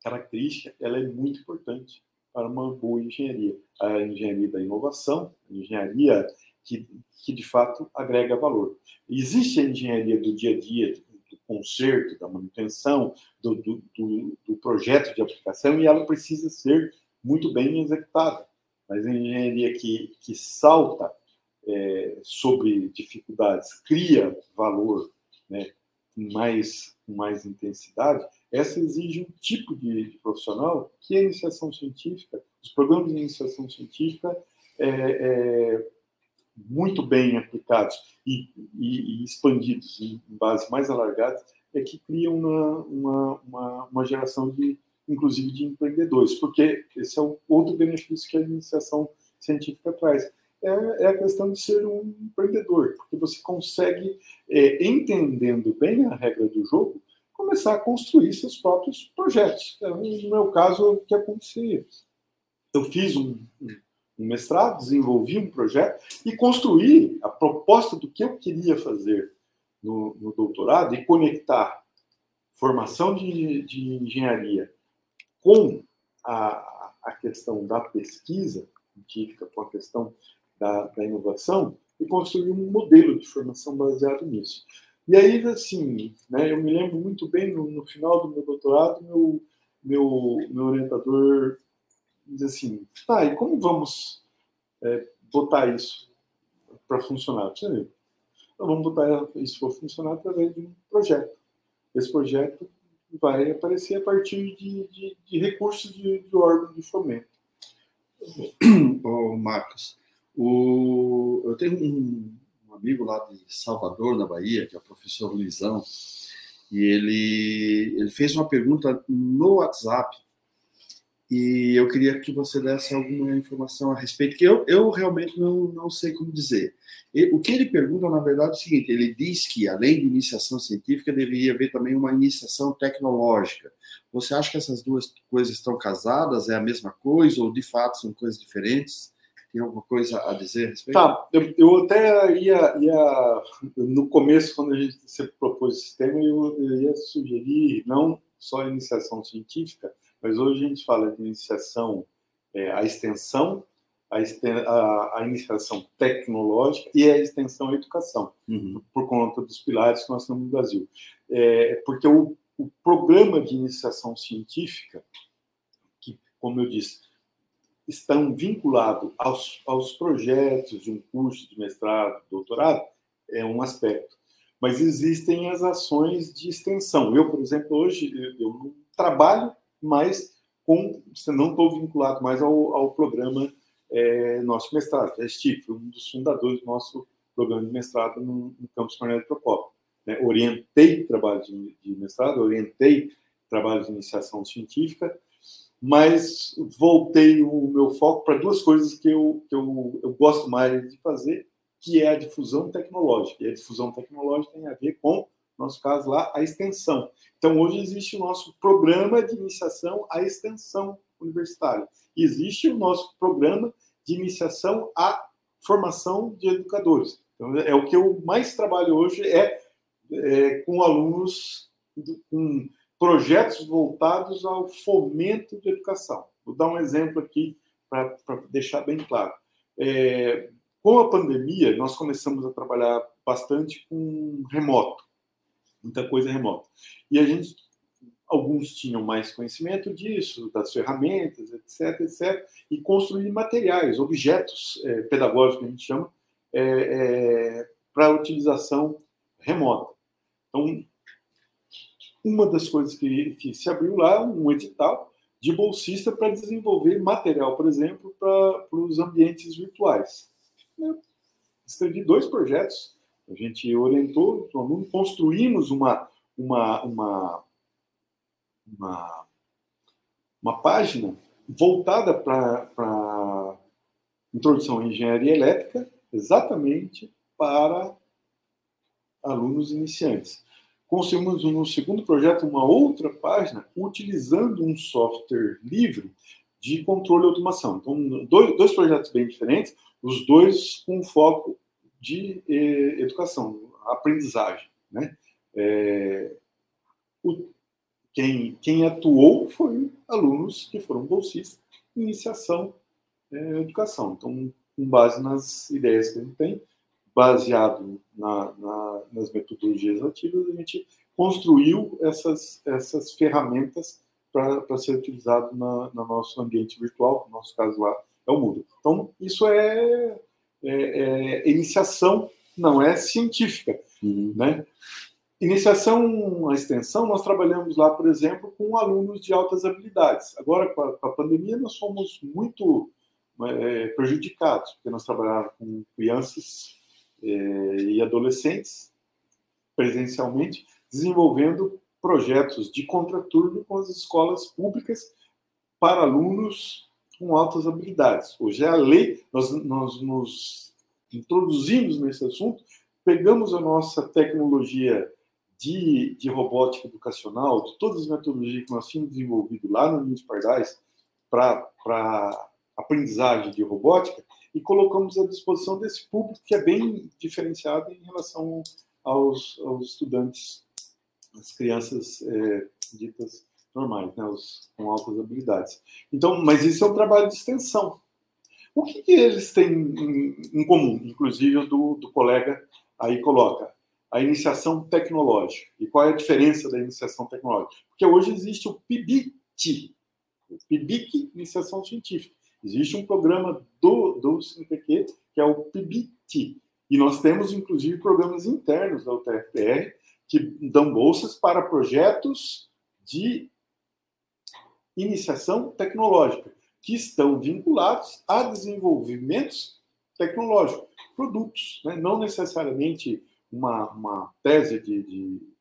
característica ela é muito importante para uma boa engenharia. A engenharia da inovação, a engenharia que, que de fato agrega valor. Existe a engenharia do dia a dia, do conserto, da manutenção, do, do, do, do projeto de aplicação, e ela precisa ser muito bem executada. Mas a engenharia que, que salta é, sobre dificuldades, cria valor né, com, mais, com mais intensidade, essa exige um tipo de, profissional que é a iniciação científica, os programas de iniciação científica é, é, muito bem aplicados e, e, e expandidos em, bases mais alargadas, é que criam uma, uma, uma, uma, geração de, inclusive, de empreendedores, porque esse é outro benefício que a iniciação científica traz. É, é a questão de ser um empreendedor, porque você consegue, é, entendendo bem a regra do jogo, começar a construir seus próprios projetos. É, no meu caso, é o que acontecia. Eu fiz um um mestrado, desenvolvi um projeto e construí a proposta do que eu queria fazer no, no doutorado e conectar formação de, de engenharia com a, a, questão da pesquisa científica, com a questão da, da, inovação e construir um modelo de formação baseado nisso. E aí, assim, né, eu me lembro muito bem, no, no final do meu doutorado, meu, meu, meu orientador diz assim, tá, e como vamos é, botar isso para funcionar? Então, vamos botar isso para funcionar através de um projeto. Esse projeto vai aparecer a partir de, de, de recursos de, de órgão de fomento. Ô, Marcos, o, eu tenho um, amigo lá de Salvador, na Bahia, que é o professor Luizão, e ele, ele fez uma pergunta no WhatsApp e eu queria que você desse alguma informação a respeito, que eu, eu realmente não, não sei como dizer. E, o que ele pergunta, na verdade, é o seguinte: ele diz que, além de iniciação científica, deveria haver também uma iniciação tecnológica. Você acha que essas duas coisas estão casadas? É a mesma coisa? Ou, de fato, são coisas diferentes? Tem alguma coisa a dizer a respeito? Tá, eu, eu até ia, ia, no começo, quando a gente se propôs esse tema, eu, eu ia sugerir não só a iniciação científica, mas hoje a gente fala de iniciação, é, a extensão, a, a, a, iniciação tecnológica e a extensão à educação, uhum. por conta dos pilares que nós temos no Brasil. É, porque o, o programa de iniciação científica, que, como eu disse, estão vinculados aos, aos projetos de um curso de mestrado, doutorado, é um aspecto. Mas existem as ações de extensão. Eu, por exemplo, hoje eu, eu trabalho mas com, não estou vinculado mais ao, ao programa é, nosso mestrado. Já estive, fui um dos fundadores do nosso programa de mestrado no, no campus Cornélio Procópio. Né? Orientei trabalho de, de mestrado, orientei trabalho de iniciação científica, mas voltei o meu foco para duas coisas que eu, que eu, eu gosto mais de fazer, que é a difusão tecnológica. E a difusão tecnológica tem a ver com, no nosso caso lá, a extensão. Então, hoje existe o nosso programa de iniciação à extensão universitária. Existe o nosso programa de iniciação à formação de educadores. Então, é o que eu mais trabalho hoje é, é com alunos com projetos voltados ao fomento de educação. Vou dar um exemplo aqui para deixar bem claro. É, com a pandemia, nós começamos a trabalhar bastante com remoto, muita coisa remota. E a gente, alguns tinham mais conhecimento disso, das ferramentas, etc, etc, e construir materiais, objetos é, pedagógicos, que a gente chama, é, é, para utilização remota. Então, uma das coisas que, que se abriu lá, um edital de bolsista para desenvolver material, por exemplo, para os ambientes virtuais. Eu escrevi dois projetos, a gente orientou o aluno, construímos uma, uma, uma, uma, uma página voltada para introdução à engenharia elétrica, exatamente para alunos iniciantes. Construímos no segundo projeto uma outra página utilizando um software livre de controle e automação. Então, dois, dois projetos bem diferentes, os dois com foco de eh, educação, aprendizagem. Né? É, o, quem, quem atuou foi alunos que foram bolsistas em iniciação eh, educação. Então, com base nas ideias que a gente tem, baseado na, na, nas metodologias ativas, a gente construiu essas, essas ferramentas para ser utilizado na, no nosso ambiente virtual, no nosso caso lá é o Moodle. Então, isso é, é, é iniciação, não é científica. Uhum. Né? Iniciação à extensão, nós trabalhamos lá, por exemplo, com alunos de altas habilidades. Agora, com a, com a pandemia, nós fomos muito é, prejudicados, porque nós trabalhávamos com crianças e adolescentes presencialmente, desenvolvendo projetos de contraturno com as escolas públicas para alunos com altas habilidades. Hoje é a lei, nós, nós nos introduzimos nesse assunto, pegamos a nossa tecnologia de, de robótica educacional, de todas as metodologias que nós tínhamos desenvolvido lá no Nunes Pardais para aprendizagem de robótica, e colocamos à disposição desse público que é bem diferenciado em relação aos, aos estudantes, as crianças é, ditas normais, né, os, com altas habilidades. Então, mas isso é um trabalho de extensão. O que, que eles têm em, em, comum? Inclusive, do, do colega aí coloca a iniciação tecnológica. E qual é a diferença da iniciação tecnológica? Porque hoje existe o PIBIC, o PIBIC, Iniciação Científica. Existe um programa do, do CNPq, que é o PIBIT. E nós temos, inclusive, programas internos da UTFPR que dão bolsas para projetos de iniciação tecnológica, que estão vinculados a desenvolvimentos tecnológicos, produtos, né? não necessariamente uma, uma tese de, de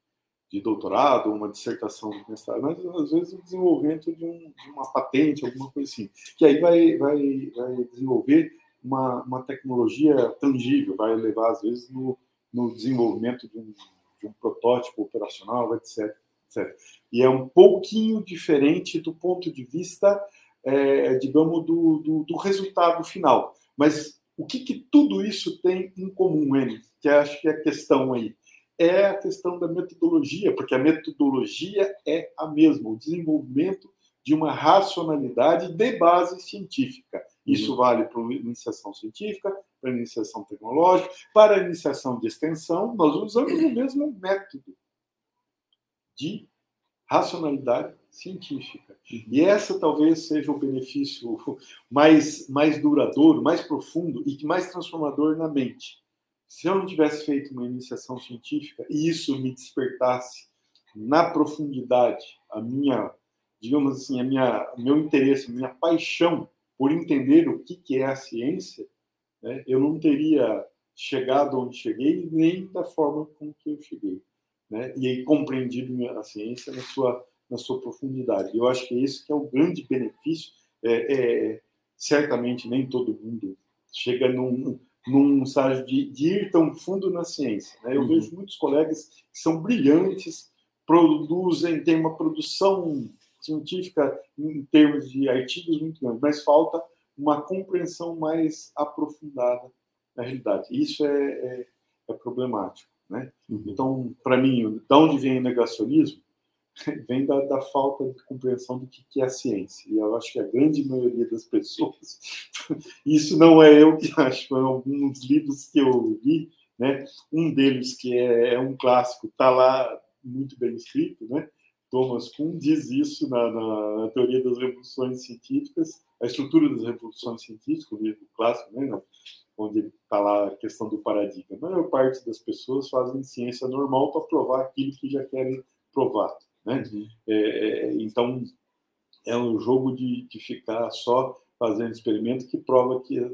de doutorado, uma dissertação de mestrado, mas às vezes o desenvolvimento de, um, de, uma patente, alguma coisa assim, que aí vai, vai, vai desenvolver uma, uma tecnologia tangível, vai levar às vezes no, no desenvolvimento de um, de um protótipo operacional, etc, etc. E é um pouquinho diferente do ponto de vista, é, digamos, do, do, do, resultado final. Mas o que, que tudo isso tem em comum, N? Que acho que é a questão aí é a questão da metodologia, porque a metodologia é a mesma, o desenvolvimento de uma racionalidade de base científica. Isso uhum. vale para a iniciação científica, para a iniciação tecnológica, para a iniciação de extensão, nós usamos o mesmo método de racionalidade científica. Uhum. E essa talvez seja o benefício mais, mais duradouro, mais profundo e mais transformador na mente se eu não tivesse feito uma iniciação científica e isso me despertasse na profundidade a minha, digamos assim, a minha, meu interesse, a minha paixão por entender o que, que é a ciência, né, eu não teria chegado onde cheguei nem da forma com que eu cheguei, né, e aí compreendido a ciência na sua na sua profundidade. Eu acho que é isso que é o grande benefício. É, é certamente nem todo mundo chega num, num estágio de, de, ir tão fundo na ciência. Né? Eu uhum. vejo muitos colegas que são brilhantes, produzem, têm uma produção científica em termos de artigos muito grande, mas falta uma compreensão mais aprofundada da realidade. Isso é, é, é problemático. Né? Uhum. Então, para mim, da onde vem o negacionismo? Vem da, da, falta de compreensão do que, que é a ciência. E eu acho que a grande maioria das pessoas, isso não é eu que acho, é alguns livros que eu li, né? um deles que é, é um clássico, está lá muito bem escrito, né? Thomas Kuhn diz isso na, na, teoria das revoluções científicas, a estrutura das revoluções científicas, o livro clássico, né, onde está lá a questão do paradigma. A maior parte das pessoas fazem ciência normal para provar aquilo que já querem provar. Né? É, é, então, é um jogo de, de ficar só fazendo experimento que prova que é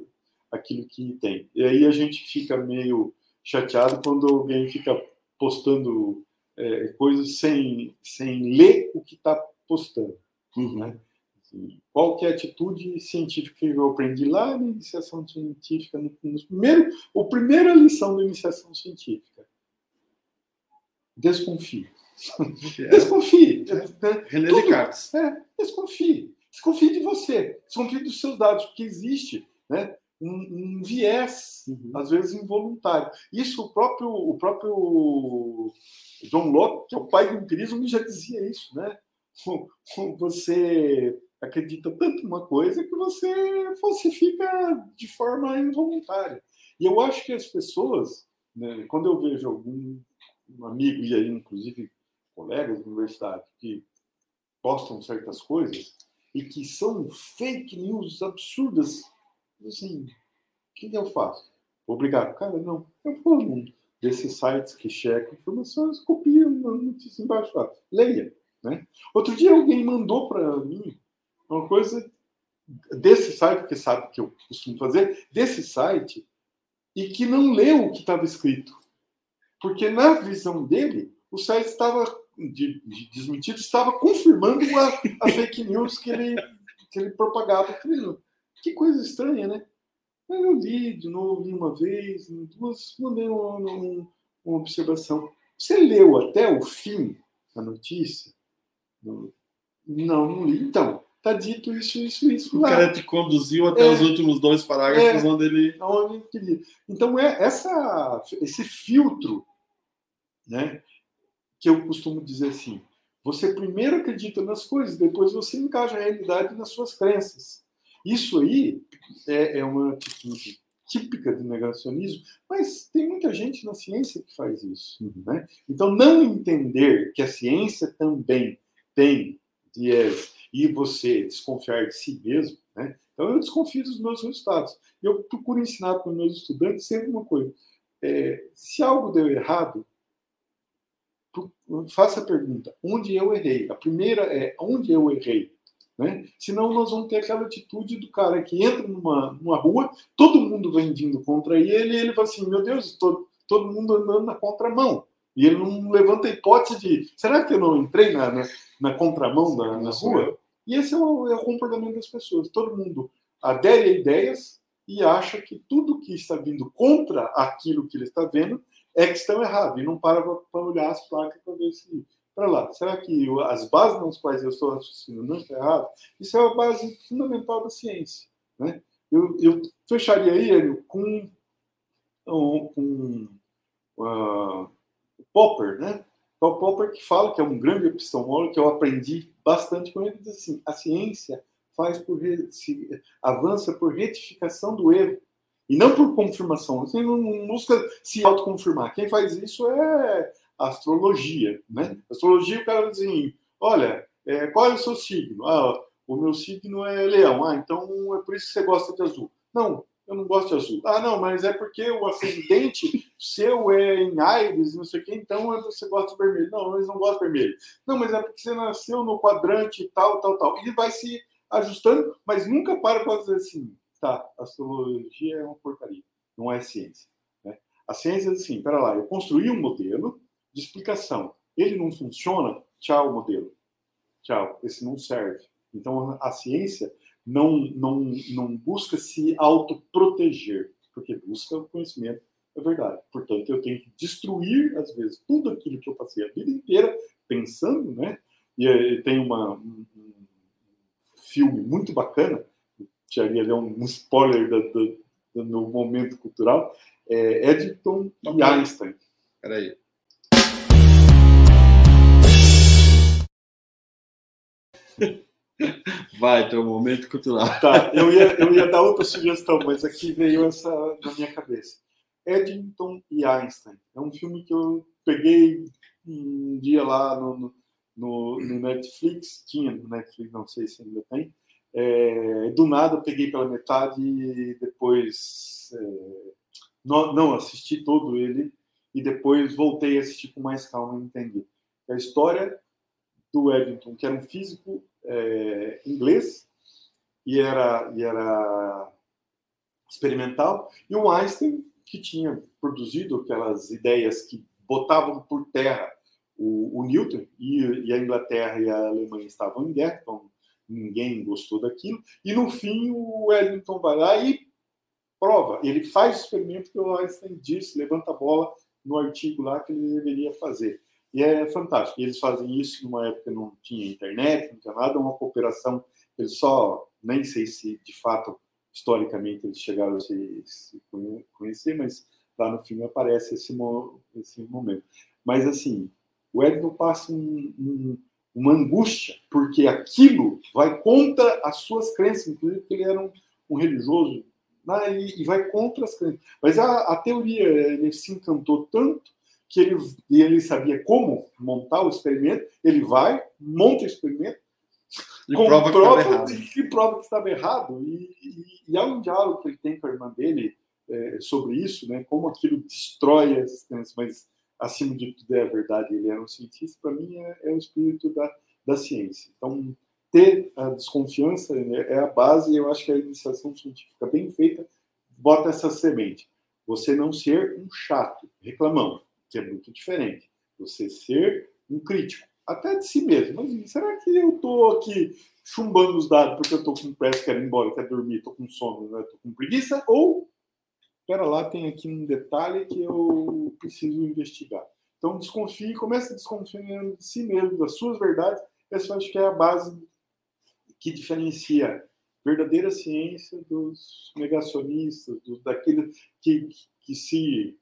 aquilo que tem. E aí a gente fica meio chateado quando alguém fica postando é, coisas sem, sem ler o que está postando. Uhum. Né? Assim, qual que é a atitude científica que eu aprendi lá na iniciação científica, no, no primeiro, a primeira lição da iniciação científica? Desconfie. Desconfie. É. René Descartes. É, desconfie. Desconfie de você. Desconfie dos seus dados, porque existe né, um, um viés, uhum. às vezes involuntário. Isso o próprio, o próprio John Locke, que é o pai do empirismo, já dizia isso, né? Você acredita tanto numa coisa que você falsifica de forma involuntária. E eu acho que as pessoas, né, quando eu vejo algum amigo, e aí inclusive colegas da universidade, que postam certas coisas e que são fake news absurdas, assim, o que eu faço? Obrigado. Cara, não. Eu vou num desses sites que checam informações, copia uma notícia embaixo. Lá. Leia. Né? Outro dia alguém mandou para mim uma coisa desse site, que sabe que eu costumo fazer, desse site, e que não leu o que estava escrito. Porque na visão dele, o site estava de, de desmentido, estava confirmando a, a fake news que ele, que ele propagava. Que coisa estranha, né? Aí eu li de novo, li uma vez, duas, mandei uma, uma, uma observação. Você leu até o fim a notícia? Não, não li. Então, tá dito isso, isso, isso. O lá. cara te conduziu até é, os últimos dois parágrafos é, onde ele. Onde ele queria. Então, é essa, esse filtro, né? Que eu costumo dizer assim: você primeiro acredita nas coisas, depois você encaixa a realidade nas suas crenças. Isso aí é, é uma atitude típica do negacionismo, mas tem muita gente na ciência que faz isso. Uhum. Né? Então, não entender que a ciência também tem viés e você desconfiar de si mesmo, né? então eu desconfio dos meus resultados. Eu procuro ensinar para os meus estudantes sempre uma coisa: é, se algo deu errado, faça a pergunta: onde eu errei? A primeira é onde eu errei. Né? Senão nós vamos ter aquela atitude do cara que entra numa, numa rua, todo mundo vem vindo contra ele, e ele fala assim, meu Deus, todo, todo mundo andando na contramão. E ele não levanta a hipótese de, será que eu não entrei na, na, na contramão da, na rua? E esse é o, é o comportamento das pessoas. Todo mundo adere a ideias e acha que tudo que está vindo contra aquilo que ele está vendo é que estão errado. E não para para olhar as placas para ver se para lá. Será que as bases nas quais eu estou raciocinando não estão erradas? Isso é a base fundamental da ciência. Né? Eu, eu fecharia aí com, com uh, Popper, né? É o Popper que fala que é um grande epistemólogo que eu aprendi bastante com ele, diz assim, a ciência faz por avança por retificação do erro e não por confirmação. Você não busca se autoconfirmar. Quem faz isso é astrologia, né? Astrologia, o cara diz assim, olha, é, qual é o seu signo? Ah, o meu signo é leão. Ah, então é por isso que você gosta de azul. Não, eu não gosto de azul. Ah, não, mas é porque o ascendente seu é em Aires, não sei o quê, então você gosta de vermelho. Não, eles não gostam de vermelho. Não, mas é porque você nasceu no quadrante tal, tal, tal. E vai se ajustando, mas nunca para para dizer assim, tá, astrologia é uma porcaria, não é ciência. Né? A ciência é assim, pera lá, eu construí um modelo, de explicação. Ele não funciona, tchau, modelo. Tchau, esse não serve. Então, a ciência não, não, não busca se autoproteger. porque busca o conhecimento da verdade. Portanto, eu tenho que destruir, às vezes, tudo aquilo que eu passei a vida inteira pensando, né? E tem uma, um, um filme muito bacana, tinha um, um spoiler do, do, do, no momento cultural, é Eddington e Einstein. Peraí. Vai, teu momento cultural. Tá, eu ia, eu ia dar outra sugestão, mas aqui veio essa na minha cabeça. Eddington e Einstein. É um filme que eu peguei um dia lá no, no, no Netflix, tinha no Netflix, não sei se ainda tem. É, do nada peguei pela metade e depois é, não, não, assisti todo ele e depois voltei a assistir com mais calma e entendi. A história do Eddington, que era um físico é, inglês e era, e era experimental, e o Einstein, que tinha produzido aquelas ideias que botavam por terra o, o Newton, e, e, a Inglaterra e a Alemanha estavam em guerra, então ninguém gostou daquilo, e no fim o Eddington vai lá e prova, ele faz o experimento que o Einstein disse, levanta a bola no artigo lá que ele deveria fazer. E é fantástico. Eles fazem isso numa época que não tinha internet, não tinha nada, uma cooperação. Eles só, nem sei se de fato, historicamente, eles chegaram a se, se conhecer, mas lá no filme aparece esse, esse momento. Mas, assim, o Edson passa um, um, uma angústia, porque aquilo vai contra as suas crenças, inclusive porque ele era um, um religioso, né, e, e, vai contra as crenças. Mas a, a teoria, ele se encantou tanto que ele, ele sabia como montar o experimento, ele vai, monta o experimento, e prova, prova, que prova que estava errado. E, e, e, há um diálogo que ele tem com a irmã dele é, sobre isso, né, como aquilo destrói a existência, mas acima de tudo é a verdade, ele era um cientista, para mim é, é, o espírito da, da ciência. Então, ter a desconfiança né, é a base, eu acho que a iniciação científica bem feita bota essa semente. Você não ser um chato, reclamão que é muito diferente. Você ser um crítico, até de si mesmo. Mas será que eu estou aqui chumbando os dados porque eu estou com pressa, quero ir embora, quero dormir, estou com sono, estou né? com preguiça? Ou, espera lá, tem aqui um detalhe que eu preciso investigar. Então, desconfie, comece desconfiando de si mesmo, das suas verdades. Essa eu acho que é a base que diferencia verdadeira ciência dos negacionistas, do, daquele que, que se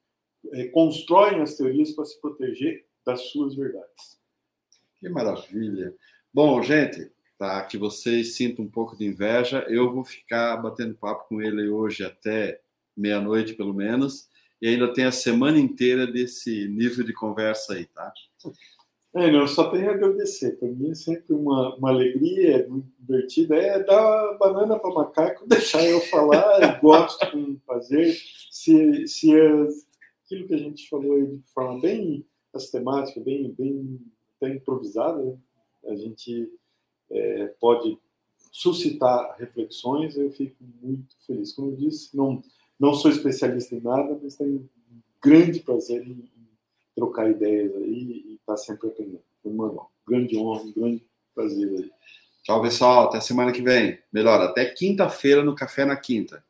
é, constroem as teorias para se proteger das suas verdades. Que maravilha! Bom, gente, tá, que vocês sintam um pouco de inveja, eu vou ficar batendo papo com ele hoje até meia-noite, pelo menos, e ainda tem a semana inteira desse nível de conversa aí, tá? É, não, eu só tenho a agradecer. Para mim é sempre uma, uma alegria, é muito divertido. É dar banana para macaco, deixar eu falar, gosto de fazer. Se, se as, aquilo que a gente falou aí de forma bem sistemática, bem, bem, bem improvisada, né? a gente é, pode suscitar reflexões, eu fico muito feliz. Como eu disse, não, não sou especialista em nada, mas tenho um grande prazer em, trocar ideias aí e estar tá sempre aprendendo. Uma grande honra, um grande prazer aí. Tchau, pessoal. Até semana que vem. Melhor, até quinta-feira no Café na Quinta.